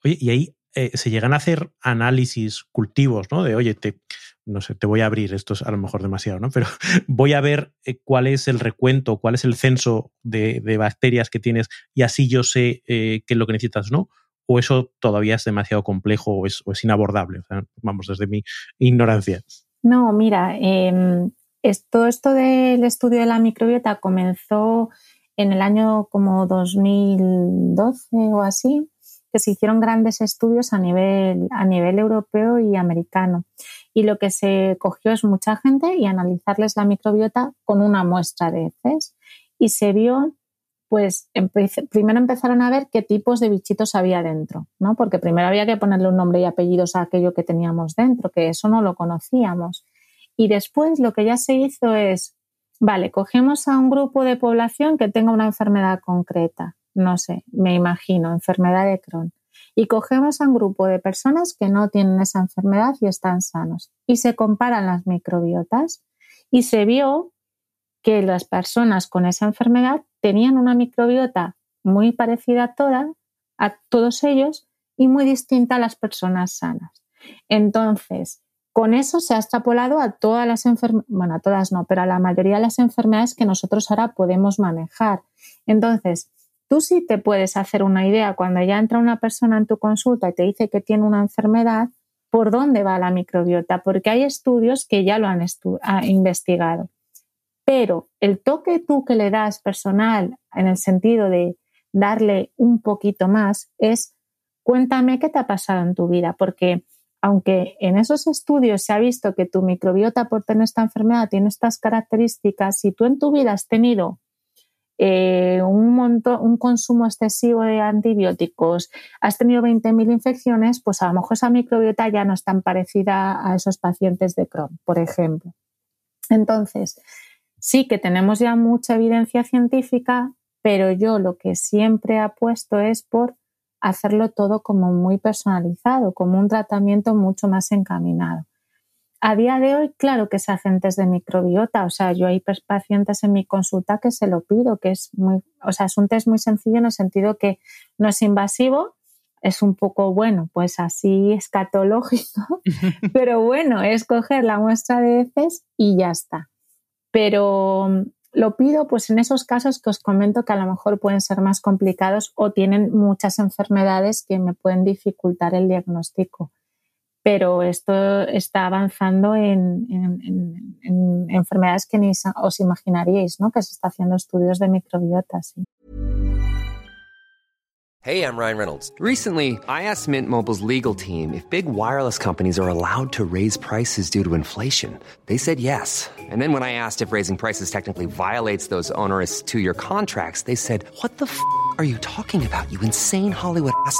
Oye, y ahí eh, se llegan a hacer análisis, cultivos, ¿no? De, oye, te, no sé, te voy a abrir, esto es a lo mejor demasiado, ¿no? Pero voy a ver eh, cuál es el recuento, cuál es el censo de, bacterias que tienes y así yo sé eh, qué es lo que necesitas, ¿no? O eso todavía es demasiado complejo o es, inabordable, vamos, desde mi ignorancia. No, mira, eh, todo esto del estudio de la microbiota comenzó en el año como 2012 o así, que se hicieron grandes estudios a nivel, a nivel europeo y americano. Y lo que se cogió es mucha gente y analizarles la microbiota con una muestra de heces. Y se vio pues primero empezaron a ver qué tipos de bichitos había dentro, ¿no? Porque primero había que ponerle un nombre y apellidos a aquello que teníamos dentro, que eso no lo conocíamos. Y después lo que ya se hizo es, vale, cogemos a un grupo de población que tenga una enfermedad concreta, no sé, me imagino, enfermedad de Crohn. Y cogemos a un grupo de personas que no tienen esa enfermedad y están sanos. Y se comparan las microbiotas y se vio que las personas con esa enfermedad tenían una microbiota muy parecida a toda, a todos ellos, y muy distinta a las personas sanas. Entonces, con eso se ha extrapolado a todas las enfermedades, bueno, a todas no, pero a la mayoría de las enfermedades que nosotros ahora podemos manejar. Entonces, tú sí te puedes hacer una idea. Cuando ya entra una persona en tu consulta y te dice que tiene una enfermedad, por dónde va la microbiota, porque hay estudios que ya lo han investigado. Pero el toque tú que le das personal en el sentido de darle un poquito más es cuéntame qué te ha pasado en tu vida, porque aunque en esos estudios se ha visto que tu microbiota por tener esta enfermedad tiene estas características, si tú en tu vida has tenido eh, un, montón, un consumo excesivo de antibióticos, has tenido 20.000 infecciones, pues a lo mejor esa microbiota ya no es tan parecida a esos pacientes de Crohn, por ejemplo. Entonces, sí que tenemos ya mucha evidencia científica, pero yo lo que siempre apuesto es por hacerlo todo como muy personalizado, como un tratamiento mucho más encaminado. A día de hoy, claro que se hacen test de microbiota, o sea, yo hay pacientes en mi consulta que se lo pido, que es muy, o sea, es un test muy sencillo en el sentido que no es invasivo, es un poco, bueno, pues así escatológico, pero bueno, es coger la muestra de heces y ya está pero mm, lo pido pues en esos casos que os comento que a lo mejor pueden ser más complicados o tienen muchas enfermedades que me pueden dificultar el diagnóstico. Pero esto está avanzando en, enfermedades que ni os imaginaríais, ¿no? Que se está haciendo estudios de microbiota, sí. Hey, I'm Ryan Reynolds. Recently, I asked Mint Mobile's legal team if big wireless companies are allowed to raise prices due to inflation. They said yes. And then when I asked if raising prices technically violates those onerous two-year contracts, they said, "What the f*** are you talking about? You insane Hollywood ass."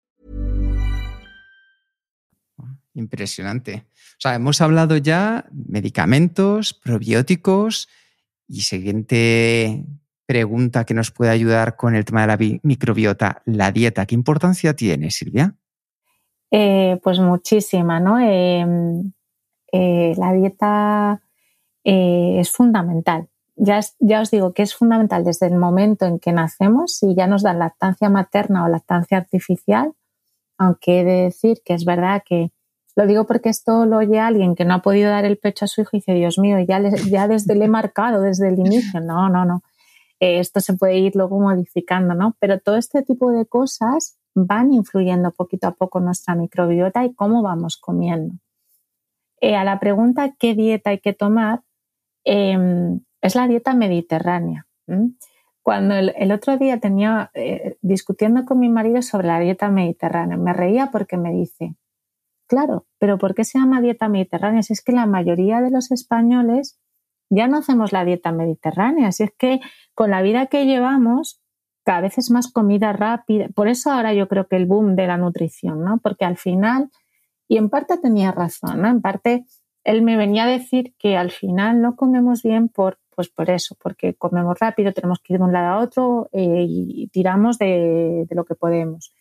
Impresionante. O sea, hemos hablado ya medicamentos, probióticos y siguiente pregunta que nos puede ayudar con el tema de la microbiota, la dieta. ¿Qué importancia tiene, Silvia? Eh, pues muchísima, ¿no? Em, eh, la dieta eh, es fundamental. Ya, ya, os digo que es fundamental desde el momento en que nacemos, si ya nos dan lactancia materna o lactancia artificial, aunque he de decir que es verdad que lo digo porque esto lo oye alguien que no ha podido dar el pecho a su hijo y dice, Dios mío, ya, ya desde le he marcado desde el inicio. No, no, no. Eh, esto se puede ir luego modificando, ¿no? Pero todo este tipo de cosas van influyendo poquito a poco nuestra microbiota y cómo vamos comiendo. Eh, a la pregunta qué dieta hay que tomar, em, es la dieta mediterránea. Cuando el, otro día tenía eh, discutiendo con mi marido sobre la dieta mediterránea, me reía porque me dice, claro, pero ¿por qué se llama dieta mediterránea? Si es que la mayoría de los españoles ya no hacemos la dieta mediterránea, si es que con la vida que llevamos, cada vez es más comida rápida. Por eso ahora yo creo que el boom de la nutrición, ¿no? Porque al final, y en parte tenía razón, ¿no? En parte él me venía a decir que al final no comemos bien por, pues por eso, porque comemos rápido, tenemos que ir de un lado a otro eh, y tiramos de, de lo que podemos.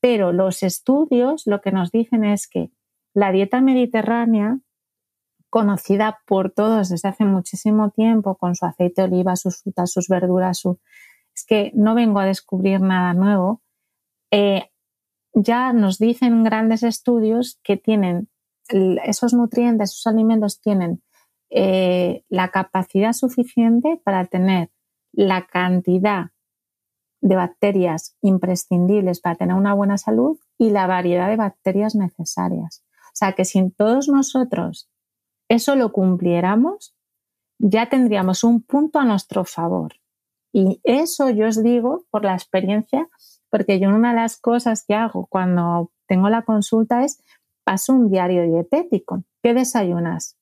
Pero los estudios lo que nos dicen es que la dieta mediterránea conocida por todos desde hace muchísimo tiempo, con su aceite de oliva, sus frutas, sus verduras, es que no vengo a descubrir nada nuevo. Eh, ya nos dicen grandes estudios que tienen esos nutrientes, esos alimentos tienen eh, la capacidad suficiente para tener la cantidad de bacterias imprescindibles para tener una buena salud y la variedad de bacterias necesarias. O sea que sin todos nosotros eso lo cumpliéramos, ya tendríamos un punto a nuestro favor. Y eso yo os digo por la experiencia, porque yo una de las cosas que hago cuando tengo la consulta es paso un diario dietético. ¿Qué desayunas?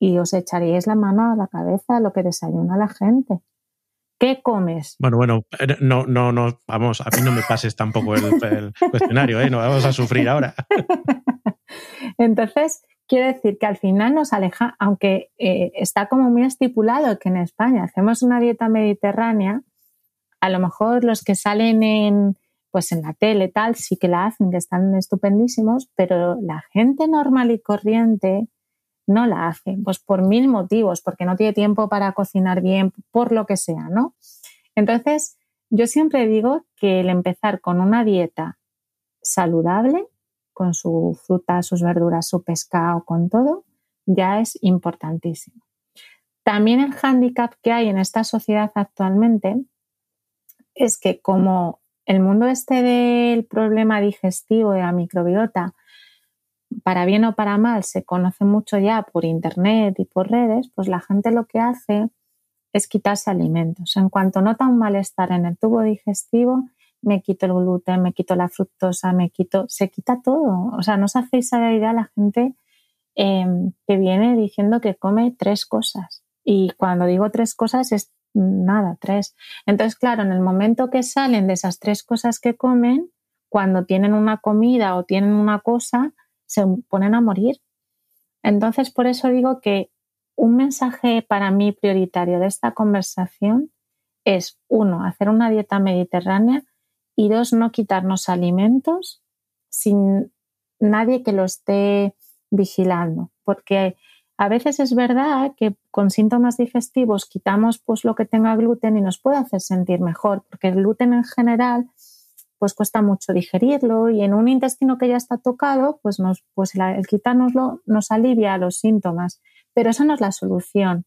Y os echaríais la mano a la cabeza lo que desayuna la gente. ¿Qué comes? Bueno, bueno, no, no, no, vamos, a mí no me pases tampoco el, el cuestionario, ¿eh? No vamos a sufrir ahora. Entonces, Quiero decir que al final nos aleja, aunque eh, está como muy estipulado que en España hacemos una dieta mediterránea, a lo mejor los que salen en, pues en la tele tal sí que la hacen, que están estupendísimos, pero la gente normal y corriente no la hace, pues por mil motivos, porque no tiene tiempo para cocinar bien, por lo que sea, ¿no? Entonces, yo siempre digo que el empezar con una dieta saludable con su fruta, sus verduras, su pescado, con todo, ya es importantísimo. También el hándicap que hay en esta sociedad actualmente es que como el mundo este del problema digestivo de la microbiota, para bien o para mal, se conoce mucho ya por internet y por redes, pues la gente lo que hace es quitarse alimentos. En cuanto nota un malestar en el tubo digestivo, me quito el gluten, me quito la fructosa, me quito, se quita todo. O sea, no os hacéis a la idea la gente em, que viene diciendo que come tres cosas. Y cuando digo tres cosas es nada, tres. Entonces, claro, en el momento que salen de esas tres cosas que comen, cuando tienen una comida o tienen una cosa, se ponen a morir. Entonces, por eso digo que un mensaje para mí prioritario de esta conversación es, uno, hacer una dieta mediterránea y dos, no quitarnos alimentos sin nadie que lo esté vigilando, porque a veces es verdad que con síntomas digestivos quitamos pues lo que tenga gluten y nos puede hacer sentir mejor, porque el gluten en general pues cuesta mucho digerirlo y en un intestino que ya está tocado, pues, nos, pues el quitárnoslo nos alivia los síntomas, pero esa no es la solución.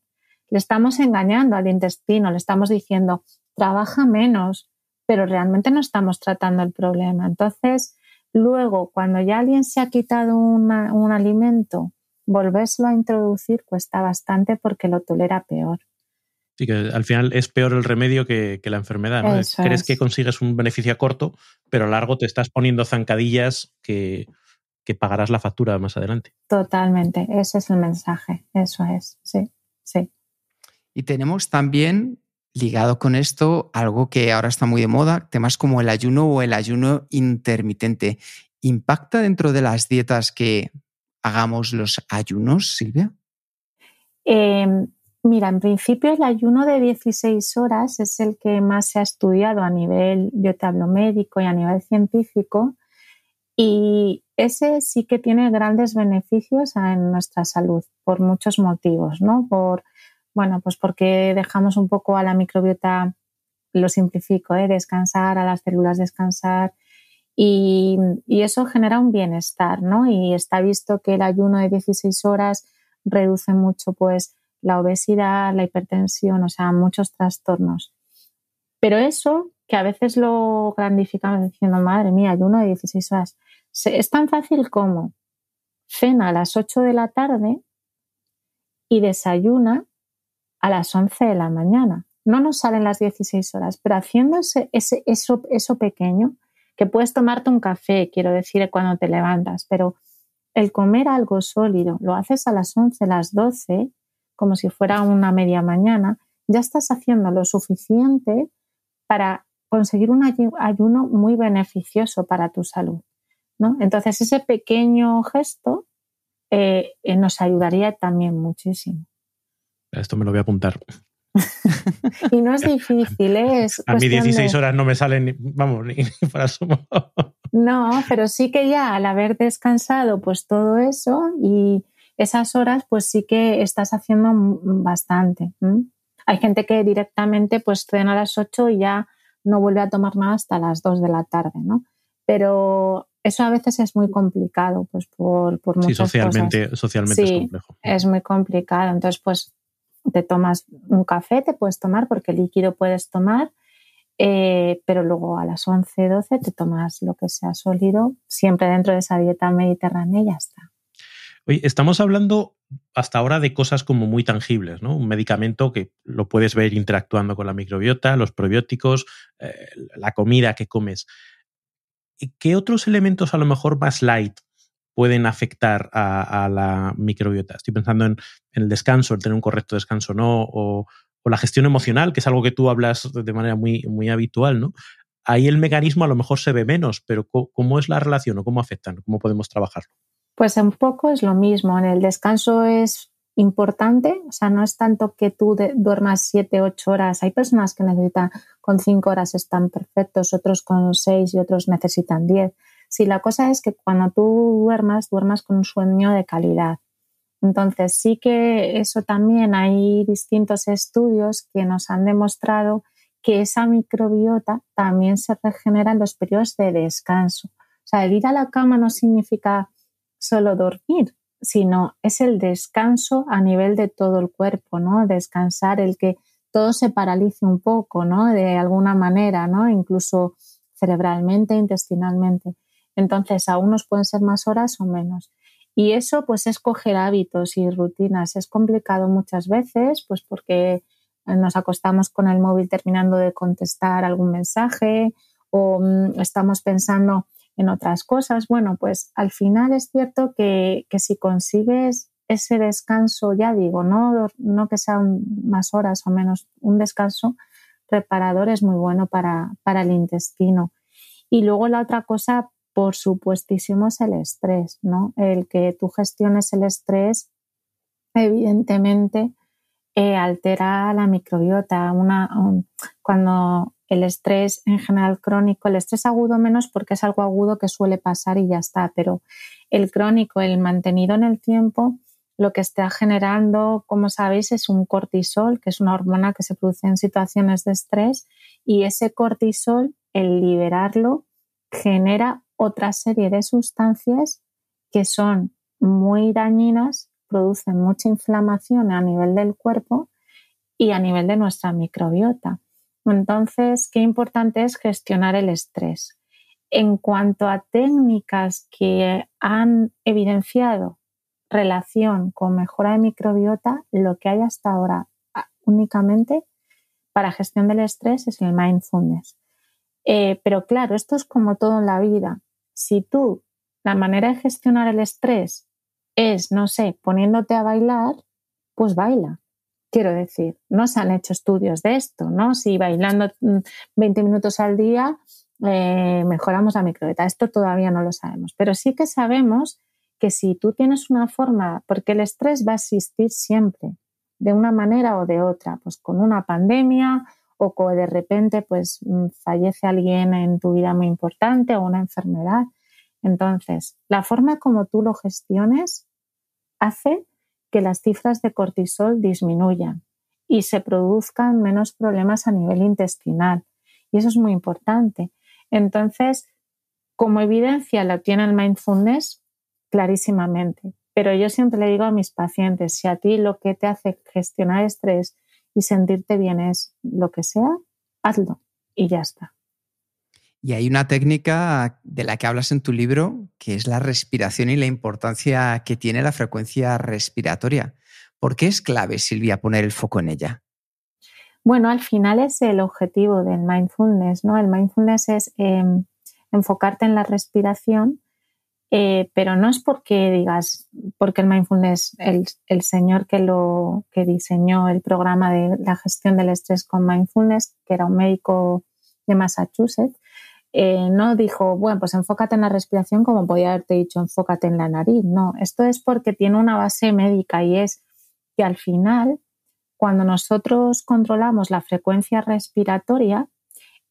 Le estamos engañando al intestino, le estamos diciendo, trabaja menos, pero realmente no estamos tratando el problema. Entonces, luego, cuando ya alguien se ha quitado un alimento, volvérselo a introducir cuesta bastante porque lo tolera peor. Sí, que al final es peor el remedio que, la enfermedad. ¿no? Crees que consigues un beneficio a corto, pero a largo te estás poniendo zancadillas que, que pagarás la factura más adelante. Totalmente, ese es el mensaje, eso es, sí, sí. Y tenemos también ligado con esto, algo que ahora está muy de moda, temas como el ayuno o el ayuno intermitente. ¿Impacta dentro de las dietas que hagamos los ayunos, Silvia? Em, mira, en principio el ayuno de 16 horas es el que más se ha estudiado a nivel, yo te hablo médico y a nivel científico, y ese sí que tiene grandes beneficios en nuestra salud por muchos motivos, ¿no? Por, bueno, pues porque dejamos un poco a la microbiota, lo simplifico, ¿eh? descansar, a las células descansar, y, eso genera un bienestar, ¿no? Y está visto que el ayuno de 16 horas reduce mucho, pues, la obesidad, la hipertensión, o sea, muchos trastornos. Pero eso, que a veces lo grandificamos diciendo, madre mía, ayuno de 16 horas, es tan fácil como cena a las 8 de la tarde y desayuna a las 11 de la mañana. No nos salen las 16 horas, pero haciendo ese, eso, eso pequeño, que puedes tomarte un café, quiero decir, cuando te levantas, pero el comer algo sólido, lo haces a las 11, las 12, como si fuera una media mañana, ya estás haciendo lo suficiente para conseguir un ayuno muy beneficioso para tu salud. ¿no? Entonces, ese pequeño gesto eh, eh, nos ayudaría también muchísimo. Esto me lo voy a apuntar. y no es difícil, ¿eh? es A mí 16 horas no me salen, vamos, ni para sumo. no, pero sí que ya al haber descansado, pues todo eso y esas horas, pues sí que estás haciendo bastante. Hay gente que directamente pues cena a las 8 y ya no vuelve a tomar nada hasta las 2 de la tarde, ¿no? Pero eso a veces es muy complicado, pues por, por muchas sí, socialmente, socialmente es complejo. Es muy complicado. Entonces, pues te tomas un café, te puedes tomar porque líquido puedes tomar, eh, pero luego a las 11, 12 te tomas lo que sea sólido, siempre dentro de esa dieta mediterránea y ya está. Estamos hablando hasta ahora de cosas como muy tangibles, ¿no? Un medicamento que lo puedes ver interactuando con la microbiota, los probióticos, eh, la comida que comes. ¿Qué otros elementos a lo mejor más light pueden afectar a, la microbiota. Estoy pensando en, el descanso, el tener un correcto descanso no, o, la gestión emocional, que es algo que tú hablas de manera muy, muy habitual, ¿no? Ahí el mecanismo a lo mejor se ve menos, pero ¿cómo es la relación o cómo afectan? ¿Cómo podemos trabajarlo? Pues un poco es lo mismo. En el descanso es importante, o sea, no es tanto que tú duermas siete, ocho horas. Hay personas que necesitan con cinco horas están perfectos, otros con seis y otros necesitan diez. Sí, la cosa es que cuando tú duermas, duermas con un sueño de calidad. Entonces, sí que eso también hay distintos estudios que nos han demostrado que esa microbiota también se regenera en los periodos de descanso. O sea, el ir a la cama no significa solo dormir, sino es el descanso a nivel de todo el cuerpo, ¿no? Descansar, el que todo se paralice un poco, ¿no? De alguna manera, ¿no? Incluso cerebralmente, intestinalmente. Entonces, a unos pueden ser más horas o menos. Y eso, pues, es coger hábitos y rutinas. Es complicado muchas veces, pues, porque nos acostamos con el móvil terminando de contestar algún mensaje o mm, estamos pensando en otras cosas. Bueno, pues al final es cierto que, si consigues ese descanso, ya digo, no, no que sean más horas o menos, un descanso reparador es muy bueno para, para el intestino. Y luego la otra cosa, por supuestísimo es el estrés, ¿no? El que tú gestiones el estrés, evidentemente, eh, altera la microbiota. Una, cuando el estrés en general crónico, el estrés agudo menos porque es algo agudo que suele pasar y ya está, pero el crónico, el mantenido en el tiempo, lo que está generando, como sabéis, es un cortisol, que es una hormona que se produce en situaciones de estrés, y ese cortisol, el liberarlo, genera otra serie de sustancias que son muy dañinas, producen mucha inflamación a nivel del cuerpo y a nivel de nuestra microbiota. Entonces, qué importante es gestionar el estrés. En cuanto a técnicas que han evidenciado relación con mejora de microbiota, lo que hay hasta ahora ah, únicamente para gestión del estrés es el mindfulness. Eh, pero claro, esto es como todo en la vida si tú la manera de gestionar el estrés es, no sé, poniéndote a bailar, pues baila. Quiero decir, no se han hecho estudios de esto, ¿no? Si bailando 20 mm, minutos al día eh, mejoramos la microbiota. Esto todavía no lo sabemos, pero sí que sabemos que si tú tienes una forma, porque el estrés va a existir siempre, de una manera o de otra, pues con una pandemia o de repente pues mm, fallece alguien en tu vida muy importante o una enfermedad. Entonces, la forma como tú lo gestiones hace que las cifras de cortisol disminuyan y se produzcan menos problemas a nivel intestinal. Y eso es muy importante. Entonces, como evidencia lo tiene el mindfulness clarísimamente. Pero yo siempre le digo a mis pacientes, si a ti lo que te hace gestionar estrés y sentirte bien es lo que sea, hazlo y ya está. Y hay una técnica de la que hablas en tu libro, que es la respiración y la importancia que tiene la frecuencia respiratoria. ¿Por qué es clave, Silvia, poner el foco en ella? Bueno, al final es el objetivo del mindfulness, ¿no? El mindfulness es em, enfocarte en la respiración, eh, pero no es porque digas, porque el mindfulness, el, el, señor que lo que diseñó el programa de la gestión del estrés con mindfulness, que era un médico de Massachusetts, eh, no dijo, bueno, pues enfócate en la respiración como podía haberte dicho, enfócate en la nariz. No, esto es porque tiene una base médica y es que al final, cuando nosotros controlamos la frecuencia respiratoria,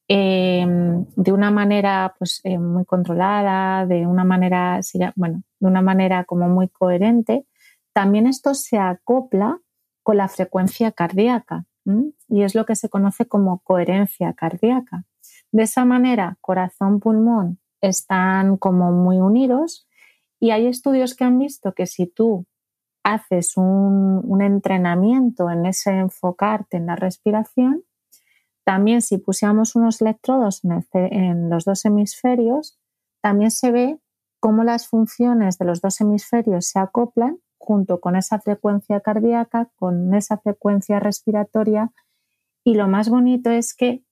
em, de una manera pues, eh, muy controlada, de una manera, bueno, de una manera como muy coherente, también esto se acopla con la frecuencia cardíaca y es lo que se conoce como coherencia cardíaca. De esa manera, corazón-pulmón están como muy unidos y hay estudios que han visto que si tú haces un, entrenamiento en ese enfocarte en la respiración, también si pusiéramos unos electrodos en, en los dos hemisferios, también se ve cómo las funciones de los dos hemisferios se acoplan junto con esa frecuencia cardíaca, con esa frecuencia respiratoria. Y lo más bonito es que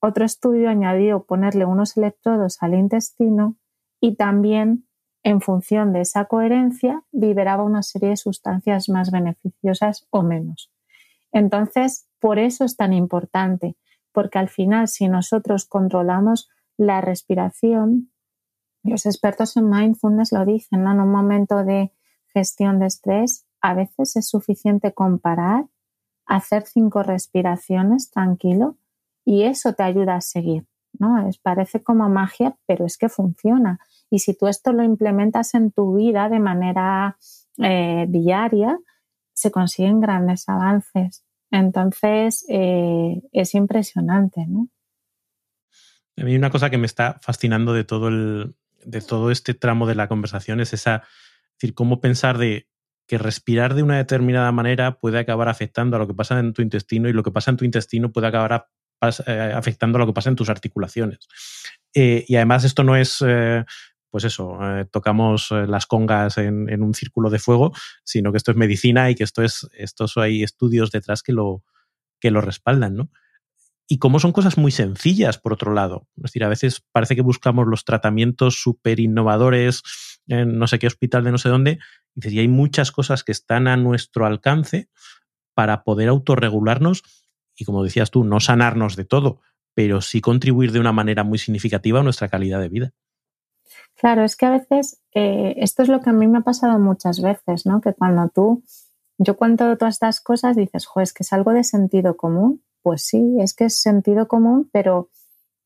otro estudio añadió ponerle unos electrodos al intestino y también, en función de esa coherencia, liberaba una serie de sustancias más beneficiosas o menos. Entonces, por eso es tan importante, porque al final, si nosotros controlamos la respiración, los expertos en mindfulness lo dicen, ¿no? en un momento de gestión de estrés, a veces es suficiente comparar, hacer cinco respiraciones tranquilo y eso te ayuda a seguir. ¿no? Es, parece como magia, pero es que funciona. Y si tú esto lo implementas en tu vida de manera eh, diaria, se consiguen grandes avances. Entonces, eh, es impresionante, ¿no? A mí una cosa que me está fascinando de todo, el, de todo este tramo de la conversación es esa, es decir, cómo pensar de que respirar de una determinada manera puede acabar afectando a lo que pasa en tu intestino y lo que pasa en tu intestino puede acabar eh, afectando lo que pasa en tus articulaciones. Eh, y además esto no es, eh, pues eso, tocamos las congas en, un círculo de fuego, sino que esto es medicina y que esto es, estos hay estudios detrás que lo, que lo respaldan, ¿no? Y como son cosas muy sencillas, por otro lado. Es decir, a veces parece que buscamos los tratamientos súper innovadores en no sé qué hospital de no sé dónde, y hay muchas cosas que están a nuestro alcance para poder autorregularnos y como decías tú, no sanarnos de todo, pero sí contribuir de una manera muy significativa a nuestra calidad de vida. Claro, es que a veces eh, esto es lo que a mí me ha pasado muchas veces, ¿no? Que cuando tú, yo cuento todas estas cosas, dices, jo, es que es algo de sentido común. Pues sí, es que es sentido común, pero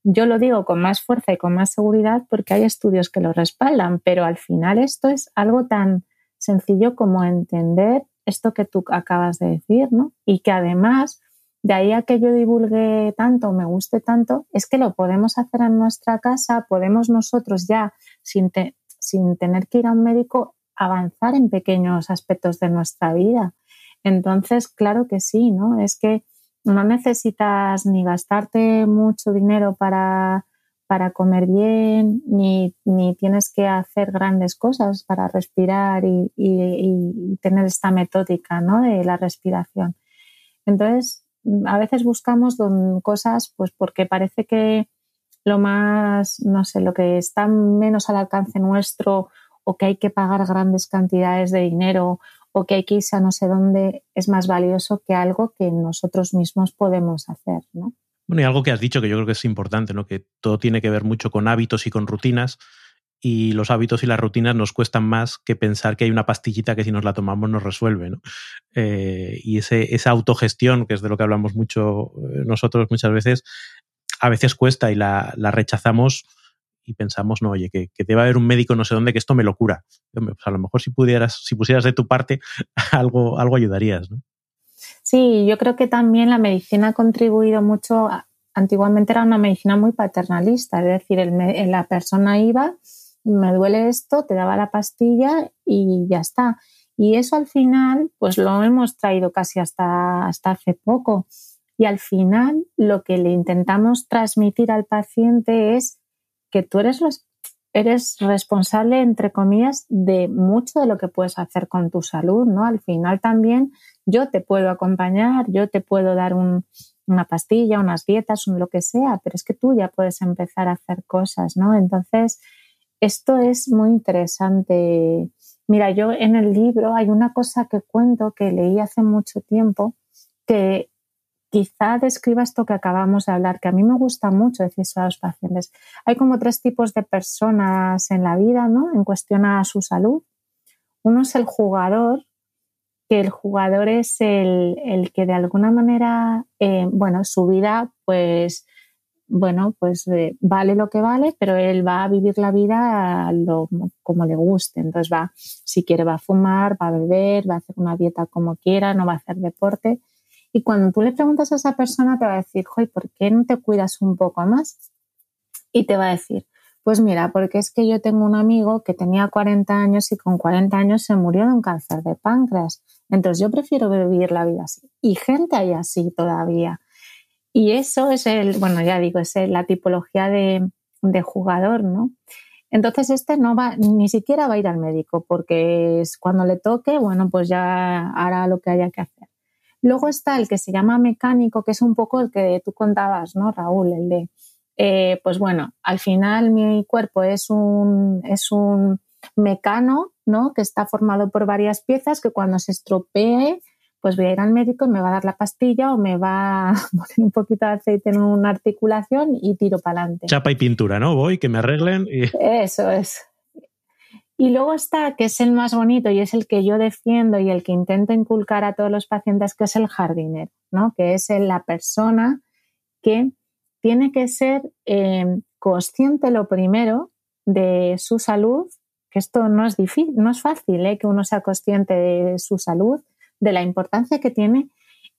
yo lo digo con más fuerza y con más seguridad porque hay estudios que lo respaldan, pero al final esto es algo tan sencillo como entender esto que tú acabas de decir, ¿no? Y que además de ahí a que yo divulgue tanto, me guste tanto, es que lo podemos hacer en nuestra casa, podemos nosotros ya, sin, sin tener que ir a un médico, avanzar en pequeños aspectos de nuestra vida. Entonces, claro que sí, ¿no? Es que no necesitas ni gastarte mucho dinero para, para comer bien, ni, ni, tienes que hacer grandes cosas para respirar y, y, y tener esta metódica ¿no? de la respiración. Entonces, a veces buscamos cosas pues porque parece que lo más, no sé, lo que está menos al alcance nuestro o que hay que pagar grandes cantidades de dinero o que hay que irse a no sé dónde es más valioso que algo que nosotros mismos podemos hacer, ¿no? Bueno, y algo que has dicho que yo creo que es importante, ¿no? Que todo tiene que ver mucho con hábitos y con rutinas y los hábitos y las rutinas nos cuestan más que pensar que hay una pastillita que si nos la tomamos nos resuelve. ¿no? Eh, y ese, esa autogestión, que es de lo que hablamos mucho eh, nosotros muchas veces, a veces cuesta y la, rechazamos y pensamos, no, oye, que, que, debe haber un médico no sé dónde que esto me lo cura. Pues a lo mejor si pudieras, si pusieras de tu parte, algo, algo ayudarías, ¿no? Sí, yo creo que también la medicina ha contribuido mucho. Antiguamente era una medicina muy paternalista, es decir, la persona iba, me duele esto, te daba la pastilla y ya está. Y eso al final, pues lo hemos traído casi hasta, hasta hace poco. Y al final lo que le intentamos transmitir al paciente es que tú eres, eres responsable, entre comillas, de mucho de lo que puedes hacer con tu salud, ¿no? Al final también yo te puedo acompañar, yo te puedo dar una pastilla, unas dietas, un lo que sea, pero es que tú ya puedes empezar a hacer cosas, ¿no? Entonces, esto es muy interesante. Mira, yo en el libro hay una cosa que cuento que leí hace mucho tiempo que quizá describa esto que acabamos de hablar, que a mí me gusta mucho decir a los pacientes. Hay como tres tipos de personas en la vida, ¿no? En cuestión a su salud. Uno es el jugador, que el jugador es el, que de alguna manera, eh, bueno, su vida pues bueno, pues eh, vale lo que vale, pero él va a vivir la vida como le guste. Entonces va, si quiere, va a fumar, va a beber, va a hacer una dieta como quiera, no va a hacer deporte. Y cuando tú le preguntas a esa persona, te va a decir, joy, ¿por qué no te cuidas un poco más? Y te va a decir, pues mira, porque es que yo tengo un amigo que tenía 40 años y con 40 años se murió de un cáncer de páncreas. Entonces yo prefiero vivir la vida así. Y gente hay así todavía. Y eso es el, bueno, ya digo, es la tipología de, jugador, ¿no? Entonces este no va, ni siquiera va a ir al médico porque cuando le toque, bueno, pues ya hará lo que haya que hacer. Luego está el que se llama mecánico, que es un poco el que tú contabas, ¿no, Raúl? El de, eh, pues bueno, al final mi cuerpo es un, es un mecano, ¿no? Que está formado por varias piezas que cuando se estropee, pues voy a ir al médico y me va a dar la pastilla o me va a poner un poquito de aceite en una articulación y tiro para adelante. Chapa y pintura, ¿no? Voy, que me arreglen. Y... Eso es. Y luego está, que es el más bonito y es el que yo defiendo y el que intento inculcar a todos los pacientes, que es el jardinero, ¿no? Que es la persona que tiene que ser eh, consciente lo primero de su salud, que esto no es difícil, no es fácil ¿eh? que uno sea consciente de su salud, de la importancia que tiene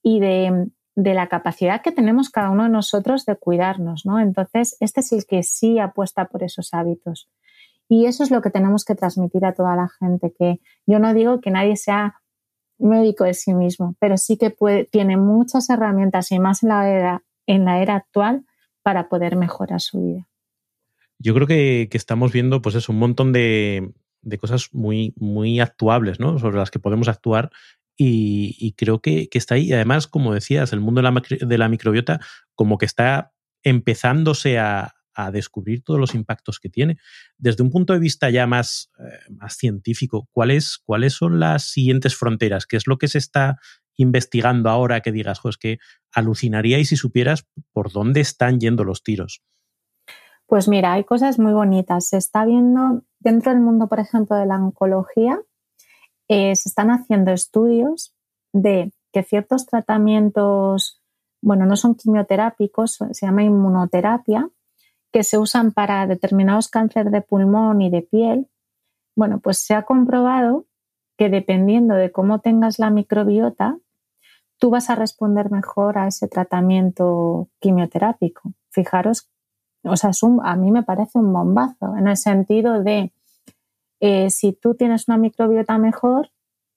y de, la capacidad que tenemos cada uno de nosotros de cuidarnos, ¿no? Entonces, este es el que sí apuesta por esos hábitos. Y eso es lo que tenemos que transmitir a toda la gente, que yo no digo que nadie sea médico de sí mismo, pero sí que tiene muchas herramientas y más en la era, en la era actual para poder mejorar su vida. Yo creo que, estamos viendo, pues es un montón de, de, cosas muy, muy actuables, ¿no? Sobre las que podemos actuar y, creo que, está ahí. Y además, como decías, el mundo de la, microbiota como que está empezándose a, descubrir todos los impactos que tiene. Desde un punto de vista ya más, eh, científico, ¿cuáles, ¿cuáles son las siguientes fronteras? ¿Qué es lo que se está investigando ahora que digas, jo, es que alucinaríais si supieras por dónde están yendo los tiros? Pues mira, hay cosas muy bonitas. Se está viendo dentro del mundo, por ejemplo, de la oncología, eh, se están haciendo estudios de que ciertos tratamientos, bueno, no son quimioterápicos, se llama inmunoterapia, que se usan para determinados cánceres de pulmón y de piel. Bueno, pues se ha comprobado que dependiendo de cómo tengas la microbiota, tú vas a responder mejor a ese tratamiento quimioterápico. Fijaros, o sea, a mí me parece un bombazo en el sentido de eh, si tú tienes una microbiota mejor,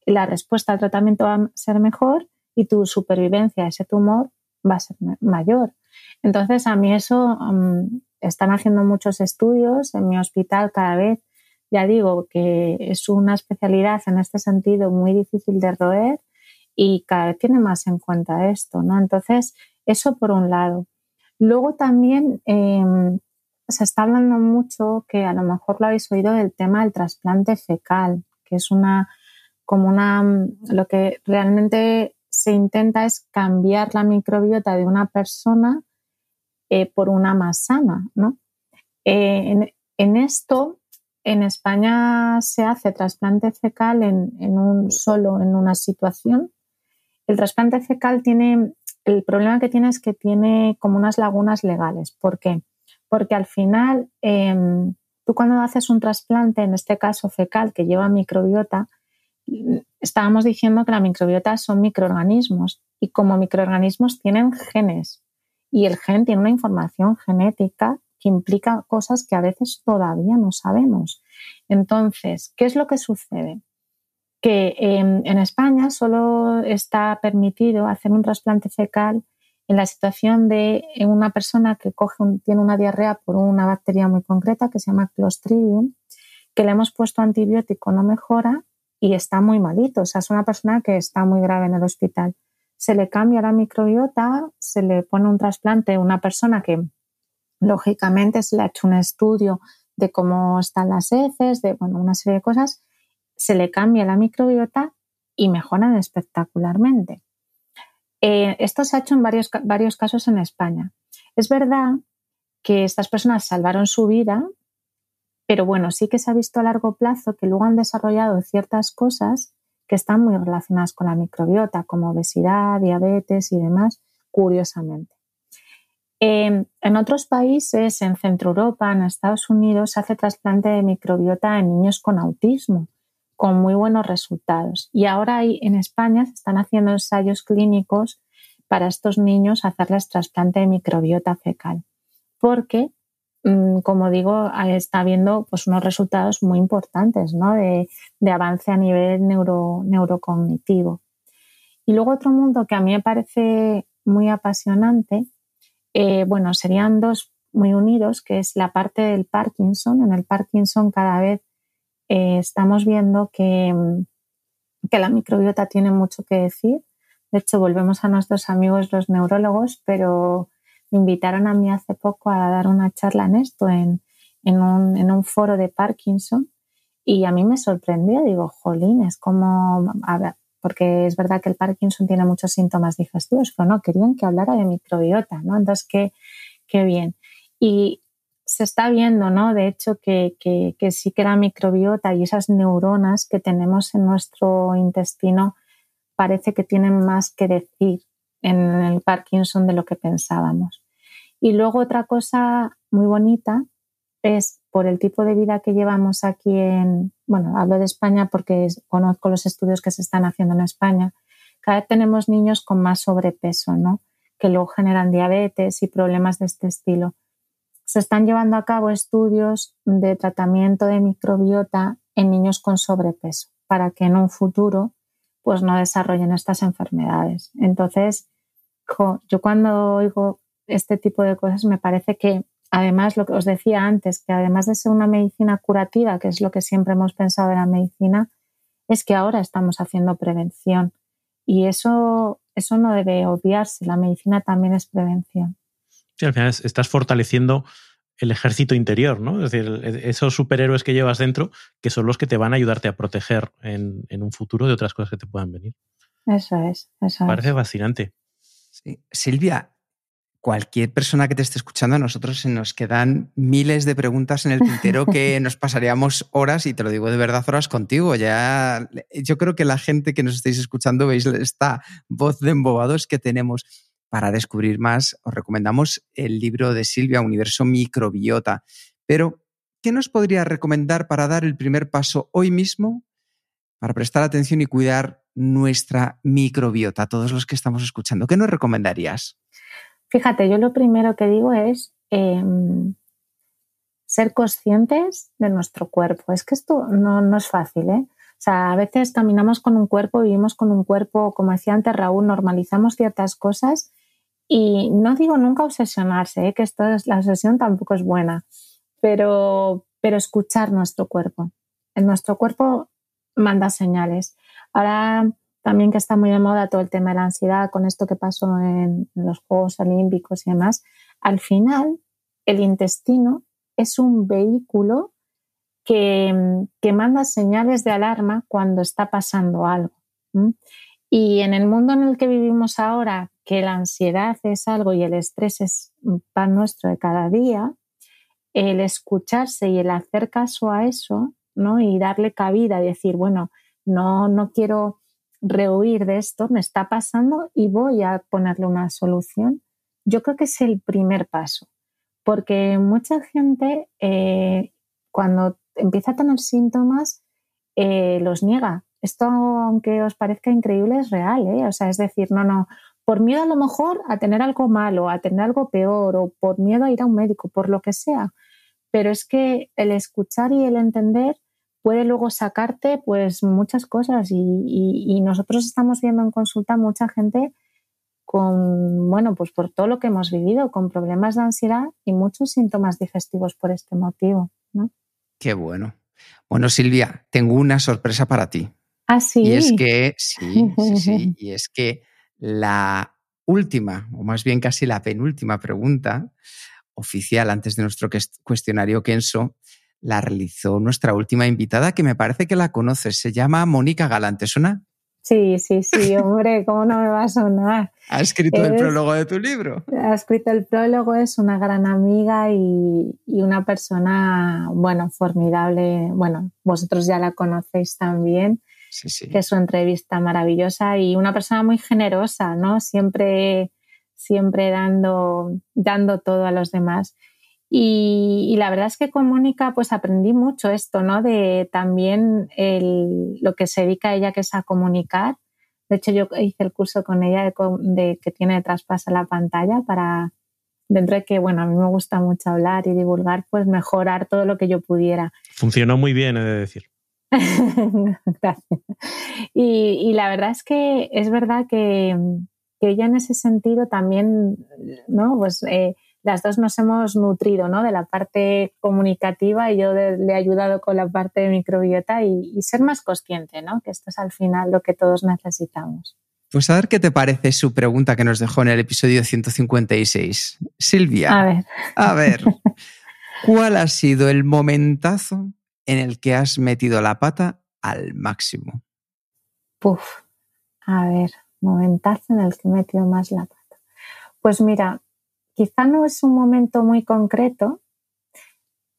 la respuesta al tratamiento va a ser mejor y tu supervivencia a ese tumor va a ser mayor. Entonces, a mí eso mm, están haciendo muchos estudios en mi hospital cada vez. Ya digo que es una especialidad en este sentido muy difícil de roer y cada vez tiene más en cuenta esto, ¿no? Entonces, eso por un lado. Luego también em, se está hablando mucho, que a lo mejor lo habéis oído, del tema del trasplante fecal, que es una, como una, lo que realmente se intenta es cambiar la microbiota de una persona eh, por una más sana, ¿no? Eh, en, esto en España se hace trasplante fecal en, un solo en una situación. El trasplante fecal tiene, el problema que tiene es que tiene como unas lagunas legales. ¿Por qué? Al final, em, tú cuando haces un trasplante, en este caso fecal, que lleva microbiota, estábamos diciendo que la microbiota son microorganismos y como microorganismos tienen genes y el gen tiene una información genética que implica cosas que a veces todavía no sabemos. Entonces, ¿qué es lo que sucede? Que en España solo está permitido hacer un trasplante fecal en la situación de una persona que coge tiene una diarrea por una bacteria muy concreta que se llama Clostridium, que le hemos puesto antibiótico, no mejora y está muy malito. O sea, es una persona que está muy grave en el hospital. Se le cambia la microbiota, se le pone un trasplante una persona que lógicamente se le ha hecho un estudio de cómo están las heces, de bueno, una serie de cosas, se le cambia la microbiota y mejoran espectacularmente. Eh, esto se ha hecho en varios, casos en España. Es verdad que estas personas salvaron su vida, pero bueno, sí que se ha visto a largo plazo que luego han desarrollado ciertas cosas que están muy relacionadas con la microbiota, como obesidad, diabetes y demás, curiosamente. Em, en otros países, en Centro Europa, en Estados Unidos, se hace trasplante de microbiota en niños con autismo, con muy buenos resultados. Y ahora en España se están haciendo ensayos clínicos para estos niños hacerles trasplante de microbiota fecal, porque, mm, como digo, está habiendo pues, unos resultados muy importantes de, avance a nivel neuro, neurocognitivo. Y luego otro mundo que a mí me parece muy apasionante eh, bueno, serían dos muy unidos, que es la parte del Parkinson. En el Parkinson cada vez eh, estamos viendo que, mm, que la microbiota tiene mucho que decir. De hecho, volvemos a nuestros amigos los neurólogos, pero me invitaron a mí hace poco a dar una charla en esto, en, un, en un, foro de Parkinson, y a mí me sorprendió, digo, jolín, es como, porque es verdad que el Parkinson tiene muchos síntomas digestivos, pero no, querían que hablara de microbiota, ¿no? Entonces, qué, qué bien. Y se está viendo, ¿no? De hecho, que, que, sí que la microbiota y esas neuronas que tenemos en nuestro intestino parece que tienen más que decir en el Parkinson de lo que pensábamos. Y luego otra cosa muy bonita es por el tipo de vida que llevamos aquí en, bueno, hablo de España porque conozco los estudios que se están haciendo en España, cada vez tenemos niños con más sobrepeso, ¿no? Que luego generan diabetes y problemas de este estilo. Se están llevando a cabo estudios de tratamiento de microbiota en niños con sobrepeso para que en un futuro pues no desarrollen estas enfermedades. Entonces, yo cuando oigo este tipo de cosas me parece que además, lo que os decía antes, que además de ser una medicina curativa, que es lo que siempre hemos pensado de la medicina, es que ahora estamos haciendo prevención. Y eso, eso no debe obviarse. La medicina también es prevención. Sí, al final estás fortaleciendo el ejército interior, ¿no? Es decir, esos superhéroes que llevas dentro, que son los que te van a ayudarte a proteger en, un futuro de otras cosas que te puedan venir. Eso es, eso Parece fascinante. Sí. Silvia, cualquier persona que te esté escuchando, a nosotros se nos quedan miles de preguntas en el tintero que nos pasaríamos horas, y te lo digo de verdad, horas contigo. Ya, yo creo que la gente que nos estáis escuchando veis esta voz de embobados que tenemos. Para descubrir más, os recomendamos el libro de Silvia, Universo Microbiota. Pero, ¿qué nos podría recomendar para dar el primer paso hoy mismo para prestar atención y cuidar nuestra microbiota, todos los que estamos escuchando? ¿Qué nos recomendarías? Fíjate, yo lo primero que digo es em, ser conscientes de nuestro cuerpo. Es que esto no, es fácil, ¿eh? O sea, a veces caminamos con un cuerpo, vivimos con un cuerpo, como decía antes Raúl, normalizamos ciertas cosas y no digo nunca obsesionarse, ¿eh? que esto es, la obsesión tampoco es buena, pero, pero escuchar nuestro cuerpo. En nuestro cuerpo manda señales. Ahora también que está muy de moda todo el tema de la ansiedad con esto que pasó en los Juegos Olímpicos y demás, al final el intestino es un vehículo que, manda señales de alarma cuando está pasando algo. Y en el mundo en el que vivimos ahora, que la ansiedad es algo y el estrés es pan nuestro de cada día, el escucharse y el hacer caso a eso, ¿no? Y darle cabida decir, bueno, no, no quiero rehuir de esto, me está pasando y voy a ponerle una solución. Yo creo que es el primer paso, porque mucha gente eh, cuando empieza a tener síntomas eh, los niega. Esto, aunque os parezca increíble, es real, ¿eh? O sea, es decir, no, no, por miedo a lo mejor a tener algo malo, a tener algo peor, o por miedo a ir a un médico, por lo que sea. Pero es que el escuchar y el entender puede luego sacarte pues muchas cosas y, nosotros estamos viendo en consulta mucha gente con, bueno, pues por todo lo que hemos vivido, con problemas de ansiedad y muchos síntomas digestivos por este motivo, ¿no? Qué bueno. Bueno, Silvia, tengo una sorpresa para ti. Ah, sí. Y es que, sí, sí, sí, y es que la última, o más bien casi la penúltima pregunta oficial antes de nuestro cuestionario Kenso, la realizó nuestra última invitada, que me parece que la conoces. Se llama Mónica Galante. ¿Suena? Sí, sí, sí, hombre, ¿cómo no me va a sonar? Ha escrito el prólogo de tu libro. Ha escrito el prólogo, es una gran amiga y, y, una persona, bueno, formidable. Bueno, vosotros ya la conocéis también que es su entrevista maravillosa y una persona muy generosa, ¿no? Siempre, siempre dando, dando todo a los demás. Y, la verdad es que con Mónica pues aprendí mucho esto, ¿no? De también lo que se dedica a ella, que es a comunicar. De hecho, yo hice el curso con ella de, que tiene traspaso a la pantalla para, dentro de que, bueno, a mí me gusta mucho hablar y divulgar, pues mejorar todo lo que yo pudiera. Funcionó muy bien, he de decir. Y, la verdad es que es verdad que, ella en ese sentido también, ¿no? Pues eh, las dos nos hemos nutrido, ¿no? De la parte comunicativa y yo le he ayudado con la parte de microbiota y, ser más consciente, ¿no? Que esto es al final lo que todos necesitamos. Pues a ver qué te parece su pregunta que nos dejó en el episodio 156. Silvia. A ver. A ver. ¿Cuál ha sido el momentazo en el que has metido la pata al máximo? Puf, a ver, momentazo en el que he metido más la pata. Pues mira, quizá no es un momento muy concreto,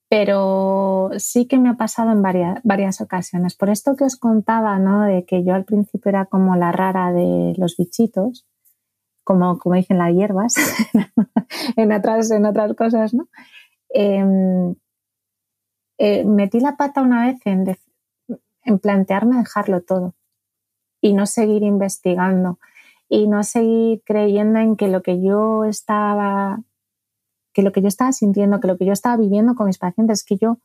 pero sí que me ha pasado en varias, ocasiones. Por esto que os contaba, ¿no? De que yo al principio era como la rara de los bichitos, como, como dicen las hierbas, en, otras, en otras cosas, ¿no? Em, eh, metí la pata una vez en, en plantearme dejarlo todo y no seguir investigando y no seguir creyendo en que lo que yo estaba que lo que yo estaba sintiendo, que lo que yo estaba viviendo con mis pacientes, que yo, o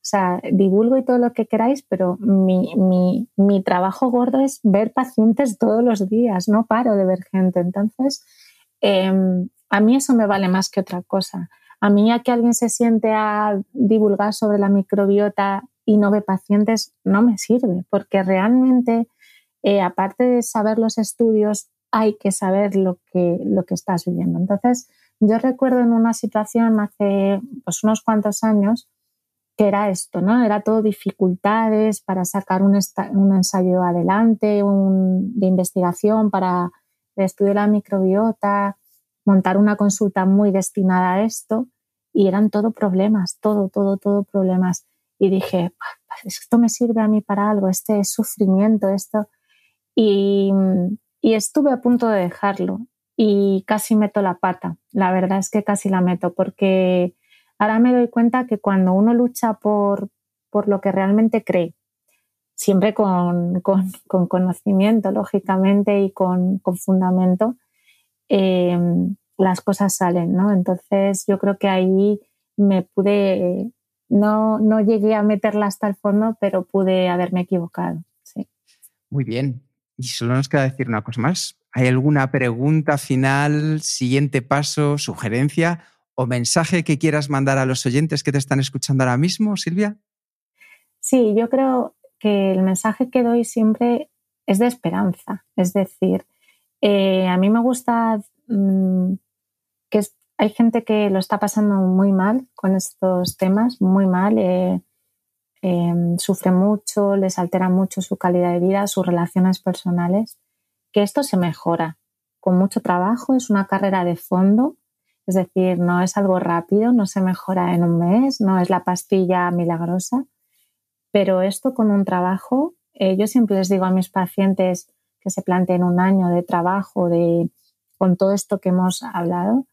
sea, divulgo y todo lo que queráis, pero mi, mi, mi trabajo gordo es ver pacientes todos los días, no paro de ver gente. Entonces, em, a mí eso me vale más que otra cosa. A mí a que alguien se siente a divulgar sobre la microbiota y no ve pacientes, no me sirve, porque realmente, eh, aparte de saber los estudios, hay que saber lo que, lo que estás viviendo. Entonces, yo recuerdo en una situación hace pues, unos cuantos años que era esto, ¿no? Era todo dificultades para sacar un, un ensayo adelante, un, de investigación para estudiar la microbiota, montar una consulta muy destinada a esto y eran todo problemas, todo, todo, todo problemas. Y dije, esto me sirve a mí para algo, este sufrimiento, esto. Y, y estuve a punto de dejarlo y casi meto la pata. La verdad es que casi la meto porque ahora me doy cuenta que cuando uno lucha por, por lo que realmente cree, siempre con, con, con conocimiento, lógicamente, y con, con fundamento, eh, las cosas salen, ¿no? Entonces yo creo que ahí me pude, no, no llegué a meterla hasta el fondo, pero pude haberme equivocado. Sí. Muy bien. Y solo nos queda decir una cosa más. ¿Hay alguna pregunta final, siguiente paso, sugerencia o mensaje que quieras mandar a los oyentes que te están escuchando ahora mismo, Silvia? Sí, yo creo que el mensaje que doy siempre es de esperanza. Es decir, eh, a mí me gusta mm, que hay gente que lo está pasando muy mal con estos temas, muy mal, eh, em, sufre mucho, les altera mucho su calidad de vida, sus relaciones personales, que esto se mejora. Con mucho trabajo, es una carrera de fondo Es decir, no es algo rápido, no se mejora en un mes, no es la pastilla milagrosa, pero esto con un trabajo, eh, yo siempre les digo a mis pacientes que se planteen un año de trabajo de, con todo esto que hemos hablado,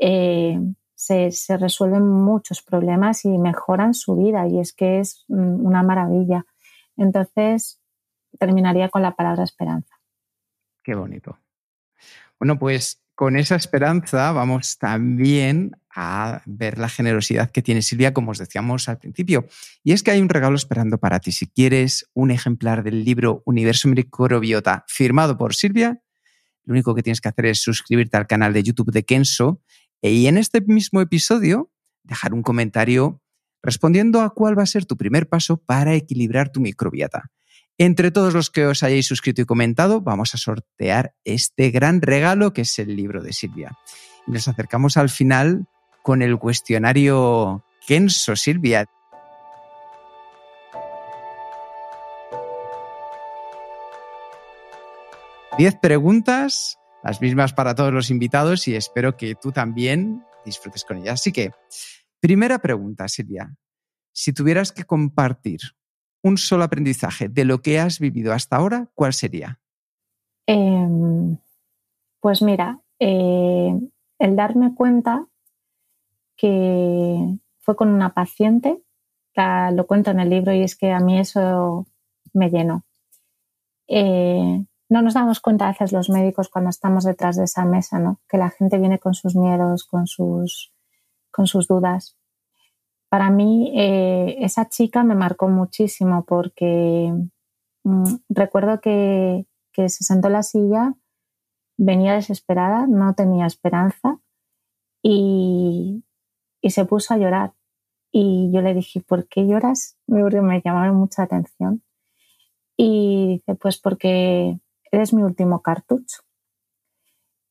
eh, se, se, resuelven muchos problemas y mejoran su vida y es que es mm, una maravilla. Entonces, terminaría con la palabra esperanza. Qué bonito. Bueno, pues con esa esperanza vamos también a ver la generosidad que tiene Silvia, como os decíamos al principio. Y es que hay un regalo esperando para ti. Si quieres un ejemplar del libro Universo Microbiota firmado por Silvia, lo único que tienes que hacer es suscribirte al canal de YouTube de Kenso y en este mismo episodio dejar un comentario respondiendo a cuál va a ser tu primer paso para equilibrar tu microbiota. Entre todos los que os hayáis suscrito y comentado, vamos a sortear este gran regalo que es el libro de Silvia. Nos acercamos al final con el cuestionario Kenso, Silvia. Diez preguntas, las mismas para todos los invitados y espero que tú también disfrutes con ellas. Así que, primera pregunta, Silvia. Si tuvieras que compartir un solo aprendizaje de lo que has vivido hasta ahora, ¿cuál sería? Em, pues mira, eh, el darme cuenta que fue con una paciente, lo cuento en el libro y es que a mí eso me llenó. Eh, no nos damos cuenta a veces los médicos cuando estamos detrás de esa mesa, ¿no? Que la gente viene con sus miedos, con sus, con sus dudas para mí eh, esa chica me marcó muchísimo porque mm, recuerdo que, se sentó en la silla, venía desesperada, no tenía esperanza y, se puso a llorar. Y yo le dije, ¿por qué lloras? Me llamaba mucha atención. Y dice, pues porque eres mi último cartucho.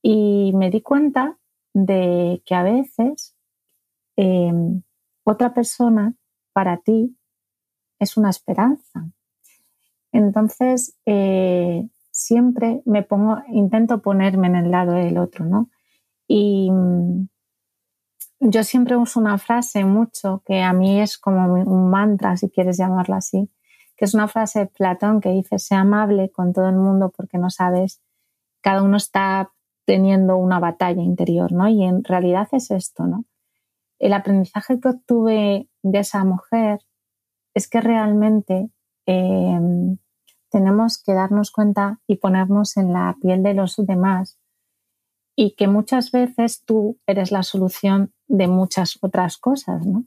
Y me di cuenta de que a veces em, otra persona para ti es una esperanza. Entonces, eh, siempre me pongo, intento ponerme en el lado del otro, ¿no? Y mm, yo siempre uso una frase mucho que a mí es como un mantra, si quieres llamarlo así, que es una frase de Platón que dice, sea amable con todo el mundo porque no sabes, cada uno está teniendo una batalla interior, ¿no? Y en realidad es esto, ¿no? el aprendizaje que obtuve de esa mujer es que realmente em, tenemos que darnos cuenta y ponernos en la piel de los demás y que muchas veces tú eres la solución de muchas otras cosas, ¿no?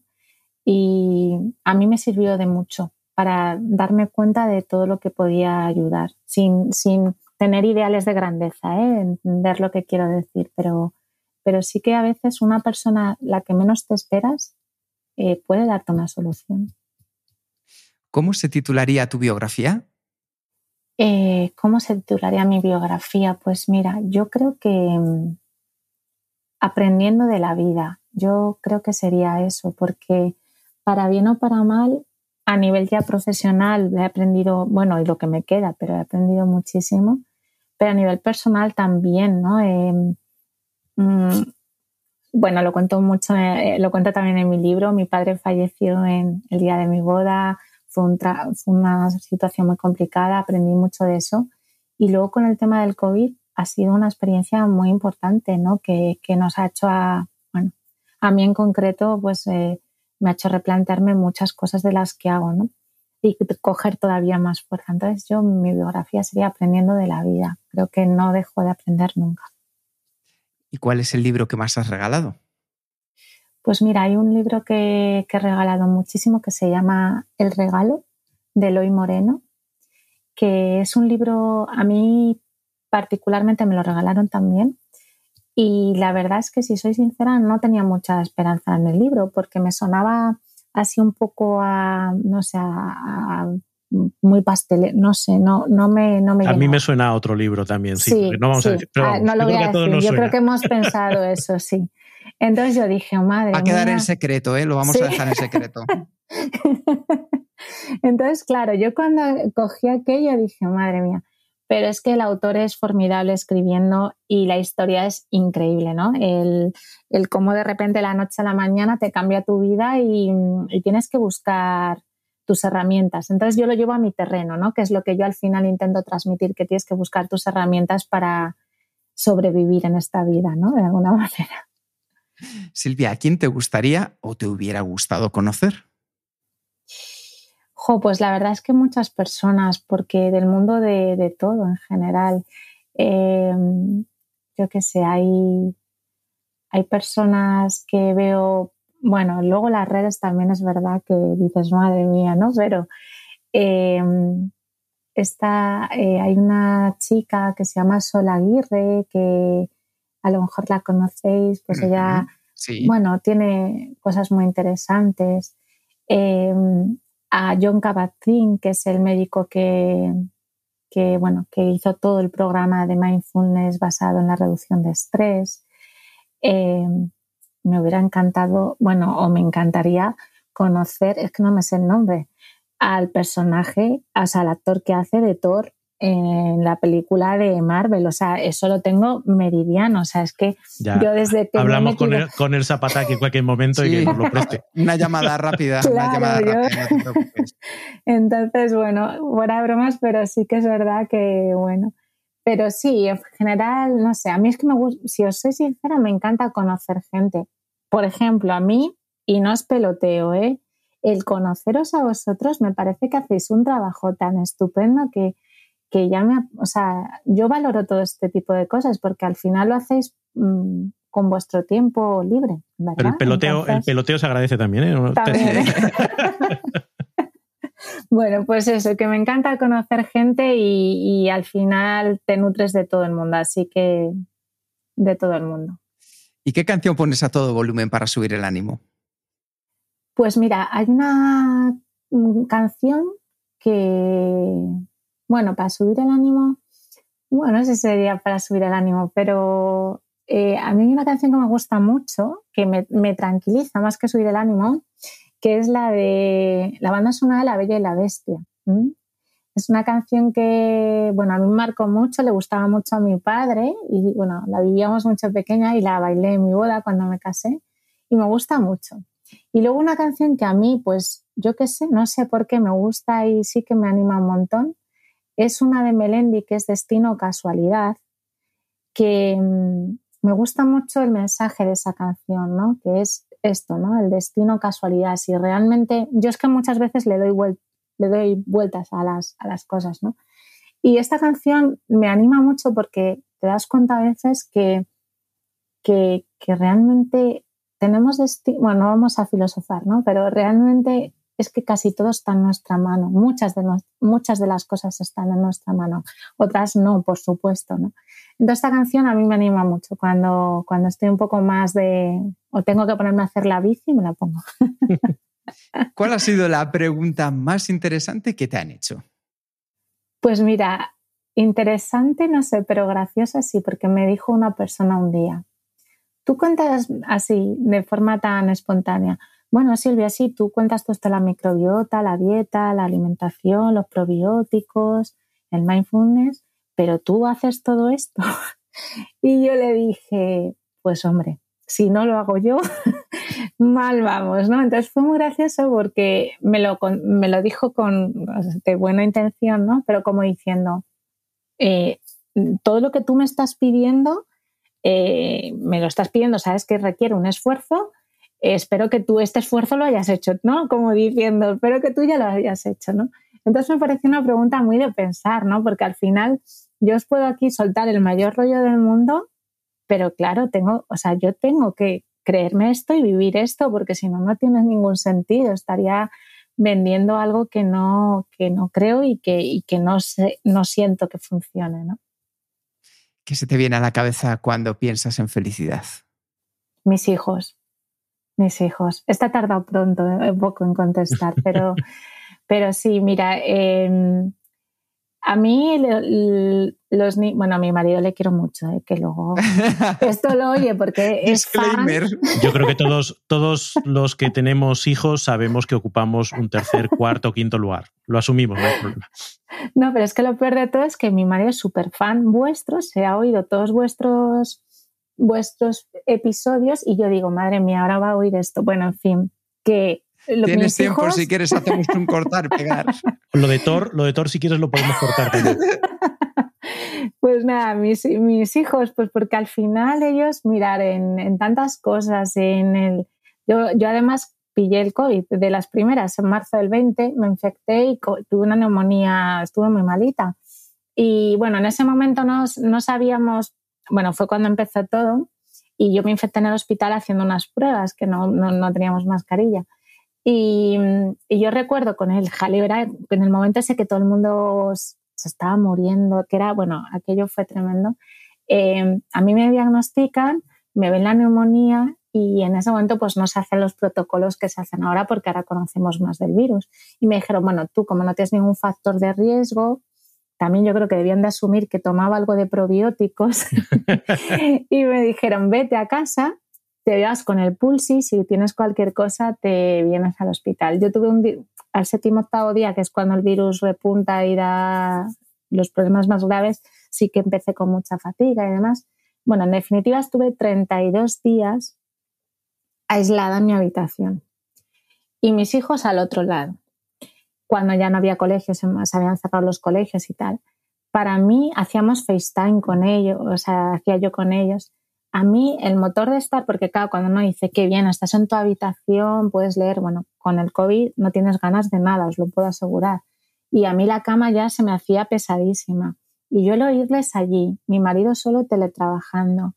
Y a mí me sirvió de mucho para darme cuenta de todo lo que podía ayudar, sin, sin tener ideales de grandeza, ¿eh? entender lo que quiero decir, pero pero sí que a veces una persona, la que menos te esperas, eh, puede darte una solución. ¿Cómo se titularía tu biografía? Eh, ¿Cómo se titularía mi biografía? Pues mira, yo creo que mm, aprendiendo de la vida, yo creo que sería eso, porque para bien o para mal, a nivel ya profesional he aprendido, bueno, y lo que me queda, pero he aprendido muchísimo, pero a nivel personal también, ¿no? Em, Mm, bueno, lo cuento mucho, eh, lo cuento también en mi libro. Mi padre falleció en el día de mi boda, fue, una situación muy complicada, aprendí mucho de eso. Y luego con el tema del COVID ha sido una experiencia muy importante, ¿no? Que, nos ha hecho a, bueno, a mí en concreto, pues eh, me ha hecho replantearme muchas cosas de las que hago, ¿no? Y coger todavía más fuerza. Entonces yo, mi biografía sería aprendiendo de la vida. Creo que no dejo de aprender nunca. ¿Y cuál es el libro que más has regalado? Pues mira, hay un libro que, he regalado muchísimo que se llama El regalo de Eloy Moreno, que es un libro, a mí particularmente me lo regalaron también. Y la verdad es que si soy sincera, no tenía mucha esperanza en el libro porque me sonaba así un poco a, no sé, a muy pastel, no sé, no, no me, no me A mí me suena a otro libro también, sí. no vamos a decir, ah, no lo voy a decir. Yo creo que hemos pensado eso, sí. Entonces yo dije, oh, madre. Va a quedar en secreto, ¿eh? Lo vamos a dejar en secreto. Entonces, claro, yo cuando cogí aquello dije, madre mía, pero es que el autor es formidable escribiendo y la historia es increíble, ¿no? El, el cómo de repente la noche a la mañana te cambia tu vida y, y, tienes que buscar tus herramientas. Entonces yo lo llevo a mi terreno, ¿no? Que es lo que yo al final intento transmitir, que tienes que buscar tus herramientas para sobrevivir en esta vida, ¿no? De alguna manera. Silvia, ¿a quién te gustaría o te hubiera gustado conocer? Jo, pues la verdad es que muchas personas, porque del mundo de, todo en general, em, yo qué sé, hay, hay personas que veo, bueno, luego las redes también es verdad que dices, madre mía, ¿no? Pero em, eh, hay una chica que se llama Sol Aguirre, que a lo mejor la conocéis, pues ella, bueno, tiene cosas muy interesantes. Em, a John Kabat-Zinn, que es el médico que, bueno, que hizo todo el programa de mindfulness basado en la reducción de estrés. Eh, me hubiera encantado, bueno, o me encantaría conocer, es que no me sé el nombre, al personaje, o sea, al actor que hace de Thor en la película de Marvel. O sea, eso lo tengo meridiano. O sea, es que yo desde que. Hablamos con, el, con el Zapataki en cualquier momento y que nos lo preste. Una llamada rápida. una llamada rápida, Entonces, bueno, fuera bromas, pero sí que es verdad que, bueno. Pero sí, en general, no sé, a mí es que me gusta, si os soy sincera, me encanta conocer gente. Por ejemplo, a mí, y no os peloteo, ¿eh? El conoceros a vosotros me parece que hacéis un trabajo tan estupendo que, que ya me, o sea, yo valoro todo este tipo de cosas porque al final lo hacéis mm, con vuestro tiempo libre. ¿verdad? Pero el peloteo, el peloteo se agradece también, ¿eh? También. bueno, pues eso, que me encanta conocer gente y, y al final te nutres de todo el mundo, así que de todo el mundo. ¿Y qué canción pones a todo volumen para subir el ánimo? Pues mira, hay una mm, canción que bueno, para subir el ánimo, bueno, ese sería para subir el ánimo, pero eh, a mí hay una canción que me gusta mucho, que me, tranquiliza más que subir el ánimo, que es la de la banda sonora de La Bella y la Bestia. Es una canción que, bueno, a mí me marcó mucho, le gustaba mucho a mi padre y, bueno, la vivíamos mucho pequeña y la bailé en mi boda cuando me casé y me gusta mucho. Y luego una canción que a mí, pues, yo qué sé, no sé por qué me gusta y sí que me anima un montón, es una de Melendi que es Destino Casualidad, que mm, me gusta mucho el mensaje de esa canción, ¿no? Que es esto, ¿no? El destino casualidad. Si realmente, yo es que muchas veces le doy, le doy vueltas a las, a las cosas, ¿no? Y esta canción me anima mucho porque te das cuenta a veces que, que, que realmente tenemos destino, bueno, no vamos a filosofar, ¿no? Pero realmente es que casi todo está en nuestra mano. Muchas de, muchas de las cosas están en nuestra mano, otras no, por supuesto. ¿no? Entonces, esta canción a mí me anima mucho. Cuando, cuando estoy un poco más de. o tengo que ponerme a hacer la bici, me la pongo. ¿Cuál ha sido la pregunta más interesante que te han hecho? Pues mira, interesante no sé, pero graciosa sí, porque me dijo una persona un día. Tú cuentas así, de forma tan espontánea. Bueno, Silvia, sí, tú cuentas todo esto, la microbiota, la dieta, la alimentación, los probióticos, el mindfulness, pero tú haces todo esto. y yo le dije, pues hombre, si no lo hago yo, mal vamos, ¿no? Entonces fue muy gracioso porque me lo, me lo dijo con de buena intención, ¿no? Pero como diciendo, eh, todo lo que tú me estás pidiendo, eh, me lo estás pidiendo, sabes que requiere un esfuerzo, espero que tú este esfuerzo lo hayas hecho, ¿no? Como diciendo, espero que tú ya lo hayas hecho, ¿no? Entonces me pareció una pregunta muy de pensar, ¿no? Porque al final yo os puedo aquí soltar el mayor rollo del mundo, pero claro, tengo, o sea, yo tengo que creerme esto y vivir esto, porque si no, no tiene ningún sentido. Estaría vendiendo algo que no, que no creo y que, y que no, sé, no siento que funcione, ¿no? ¿Qué se te viene a la cabeza cuando piensas en felicidad? Mis hijos mis hijos. Está tardado pronto, un eh, poco en contestar, pero, pero sí, mira, em, A mí, los bueno, a mi marido le quiero mucho, ¿eh? que luego esto lo oye porque es fan. Yo creo que todos, todos los que tenemos hijos sabemos que ocupamos un tercer, cuarto, quinto lugar. Lo asumimos, no hay problema. No, pero es que lo peor de todo es que mi marido es súper fan vuestro, se ha oído todos vuestros, vuestros episodios y yo digo, madre mía, ahora va a oír esto. Bueno, en fin, que Tienes tiempo, si quieres hacemos un cortar, pegar. Lo de Thor, lo de Thor, si quieres, lo podemos cortar. Pues nada, mis, mis, hijos, pues porque al final ellos, mirar, en, tantas cosas, en el... Yo, yo además pillé el COVID de las primeras, en marzo del 20, me infecté y tuve una neumonía, estuve muy malita. Y bueno, en ese momento no, no sabíamos, bueno, fue cuando empezó todo, y yo me infecté en el hospital haciendo unas pruebas, que no, no, no teníamos mascarilla. Y, yo recuerdo con el jaleo, era en el momento ese que todo el mundo se estaba muriendo, que era, bueno, aquello fue tremendo. Eh, a mí me diagnostican, me ven la neumonía y en ese momento pues no se hacen los protocolos que se hacen ahora porque ahora conocemos más del virus. Y me dijeron, bueno, tú como no tienes ningún factor de riesgo, también yo creo que debían de asumir que tomaba algo de probióticos y me dijeron, vete a casa te veas con el pulsi, si tienes cualquier cosa, te vienes al hospital. Yo tuve un al séptimo octavo día, que es cuando el virus repunta y da los problemas más graves, sí que empecé con mucha fatiga y demás. Bueno, en definitiva estuve 32 días aislada en mi habitación y mis hijos al otro lado. Cuando ya no había colegios, se habían cerrado los colegios y tal. Para mí hacíamos FaceTime con ellos, o sea, hacía yo con ellos a mí el motor de estar, porque claro, cuando uno dice que bien, estás en tu habitación, puedes leer, bueno, con el COVID no tienes ganas de nada, os lo puedo asegurar. Y a mí la cama ya se me hacía pesadísima. Y yo el oírles allí, mi marido solo teletrabajando,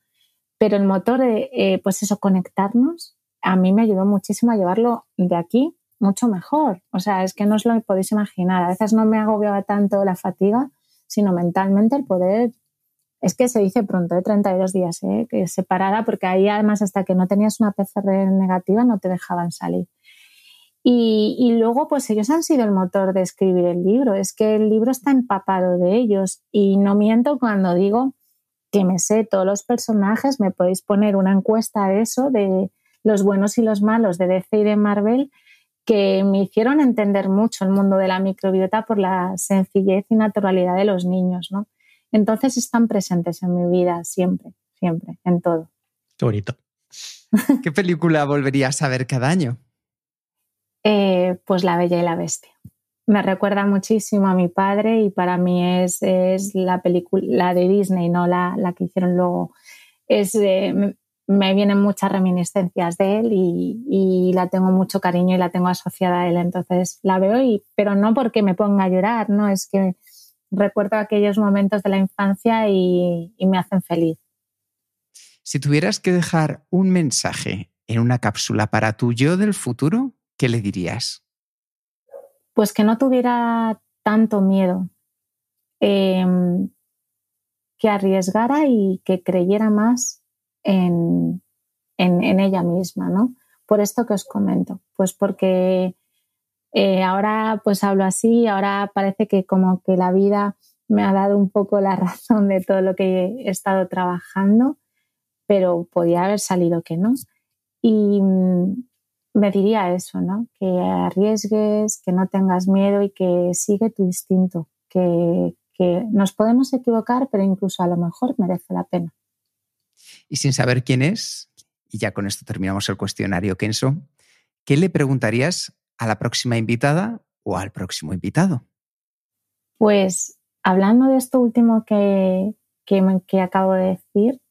pero el motor de, eh, pues eso, conectarnos, a mí me ayudó muchísimo a llevarlo de aquí mucho mejor. O sea, es que no os lo podéis imaginar. A veces no me agobiaba tanto la fatiga, sino mentalmente el poder es que se dice pronto, de 32 días, ¿eh? que separada, porque ahí además hasta que no tenías una PCR negativa no te dejaban salir. Y, luego, pues ellos han sido el motor de escribir el libro. Es que el libro está empapado de ellos. Y no miento cuando digo que me sé todos los personajes. Me podéis poner una encuesta de eso, de los buenos y los malos de DC y de Marvel, que me hicieron entender mucho el mundo de la microbiota por la sencillez y naturalidad de los niños, ¿no? Entonces están presentes en mi vida siempre, siempre, en todo. Qué bonito. ¿Qué película volverías a ver cada año? Eh, pues La Bella y la Bestia. Me recuerda muchísimo a mi padre y para mí es, la película la de Disney, no la, que hicieron luego. Es, me vienen muchas reminiscencias de él y, y, la tengo mucho cariño y la tengo asociada a él. Entonces la veo, y, pero no porque me ponga a llorar, no es que recuerdo aquellos momentos de la infancia y, me hacen feliz. Si tuvieras que dejar un mensaje en una cápsula para tu yo del futuro, ¿qué le dirías? Pues que no tuviera tanto miedo, em, que arriesgara y que creyera más en, en, ella misma, ¿no? Por esto que os comento, pues porque eh, ahora pues hablo así, ahora parece que como que la vida me ha dado un poco la razón de todo lo que he estado trabajando, pero podía haber salido que no. Y mm, me diría eso, ¿no? Que arriesgues, que no tengas miedo y que sigue tu instinto, que, que nos podemos equivocar, pero incluso a lo mejor merece la pena. Y sin saber quién es, y ya con esto terminamos el cuestionario, Kenso, ¿qué le preguntarías a la próxima invitada o al próximo invitado? Pues hablando de esto último que, que, acabo de decir,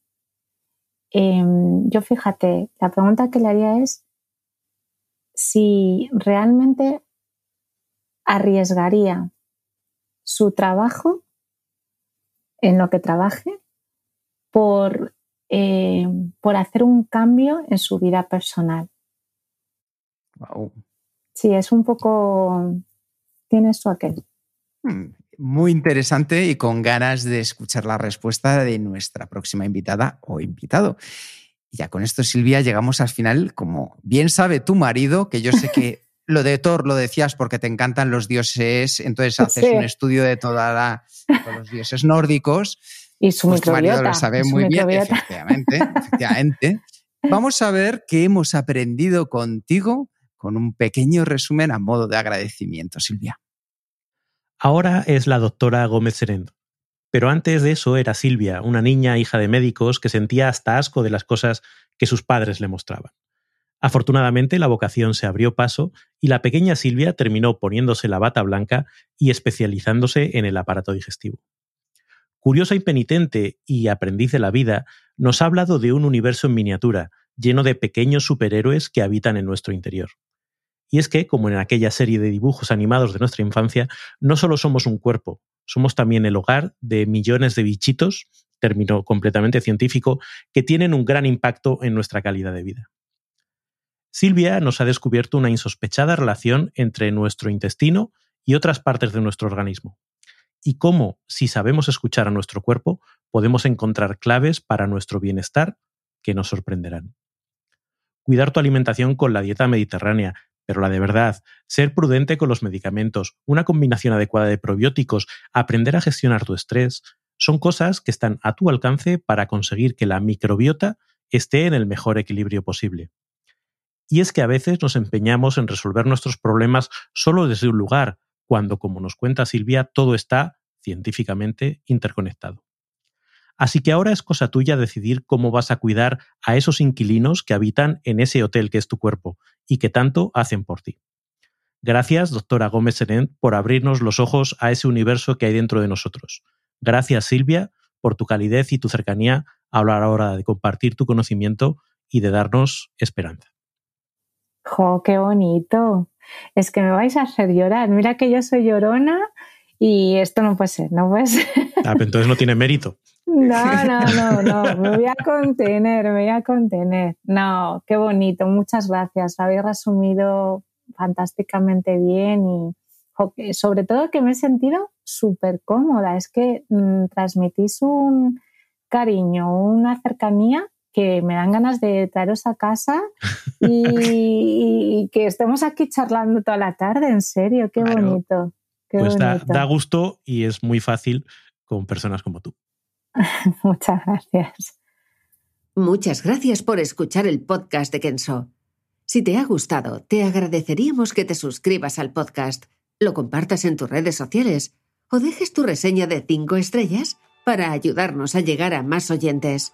em, yo fíjate, la pregunta que le haría es si realmente arriesgaría su trabajo en lo que trabaje por, em, por hacer un cambio en su vida personal. Wow. Sí, es un poco. Tiene eso aquel. Hmm, muy interesante y con ganas de escuchar la respuesta de nuestra próxima invitada o invitado. Y ya con esto, Silvia, llegamos al final. Como bien sabe tu marido, que yo sé que lo de Thor lo decías porque te encantan los dioses, entonces haces un estudio de toda todos los dioses nórdicos. Y su pues marido lo sabe muy bien, efectivamente, efectivamente. Vamos a ver qué hemos aprendido contigo con un pequeño resumen a modo de agradecimiento, Silvia. Ahora es la doctora Gómez Serendo. Pero antes de eso era Silvia, una niña hija de médicos que sentía hasta asco de las cosas que sus padres le mostraban. Afortunadamente la vocación se abrió paso y la pequeña Silvia terminó poniéndose la bata blanca y especializándose en el aparato digestivo. Curiosa y penitente y aprendiz de la vida, nos ha hablado de un universo en miniatura, lleno de pequeños superhéroes que habitan en nuestro interior. Y es que, como en aquella serie de dibujos animados de nuestra infancia, no solo somos un cuerpo, somos también el hogar de millones de bichitos, término completamente científico, que tienen un gran impacto en nuestra calidad de vida. Silvia nos ha descubierto una insospechada relación entre nuestro intestino y otras partes de nuestro organismo, y cómo, si sabemos escuchar a nuestro cuerpo, podemos encontrar claves para nuestro bienestar que nos sorprenderán. Cuidar tu alimentación con la dieta mediterránea, pero la de verdad, ser prudente con los medicamentos, una combinación adecuada de probióticos, aprender a gestionar tu estrés, son cosas que están a tu alcance para conseguir que la microbiota esté en el mejor equilibrio posible. Y es que a veces nos empeñamos en resolver nuestros problemas solo desde un lugar, cuando, como nos cuenta Silvia, todo está científicamente interconectado. Así que ahora es cosa tuya decidir cómo vas a cuidar a esos inquilinos que habitan en ese hotel que es tu cuerpo y que tanto hacen por ti. Gracias, doctora Gómez Serén, por abrirnos los ojos a ese universo que hay dentro de nosotros. Gracias, Silvia, por tu calidez y tu cercanía a la hora de compartir tu conocimiento y de darnos esperanza. ¡Jo, qué bonito! Es que me vais a hacer llorar. Mira que yo soy llorona y esto no puede ser, no puede ser. Ah, pero entonces no tiene mérito. No, no, no, no, me voy a contener, me voy a contener. No, qué bonito, muchas gracias. Lo habéis resumido fantásticamente bien y sobre todo que me he sentido súper cómoda. Es que mm, transmitís un cariño, una cercanía que me dan ganas de traeros a casa y, que estemos aquí charlando toda la tarde, en serio, qué bonito. pues da gusto y es muy fácil con personas como tú. Muchas gracias. Muchas gracias por escuchar el podcast de Kenso. Si te ha gustado, te agradeceríamos que te suscribas al podcast, lo compartas en tus redes sociales o dejes tu reseña de 5 estrellas para ayudarnos a llegar a más oyentes.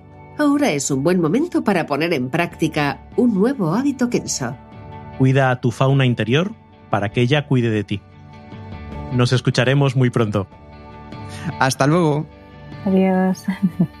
ahora es un buen momento para poner en práctica un nuevo hábito Kenso. Cuida a tu fauna interior para que ella cuide de ti. Nos escucharemos muy pronto. Hasta luego. Adiós.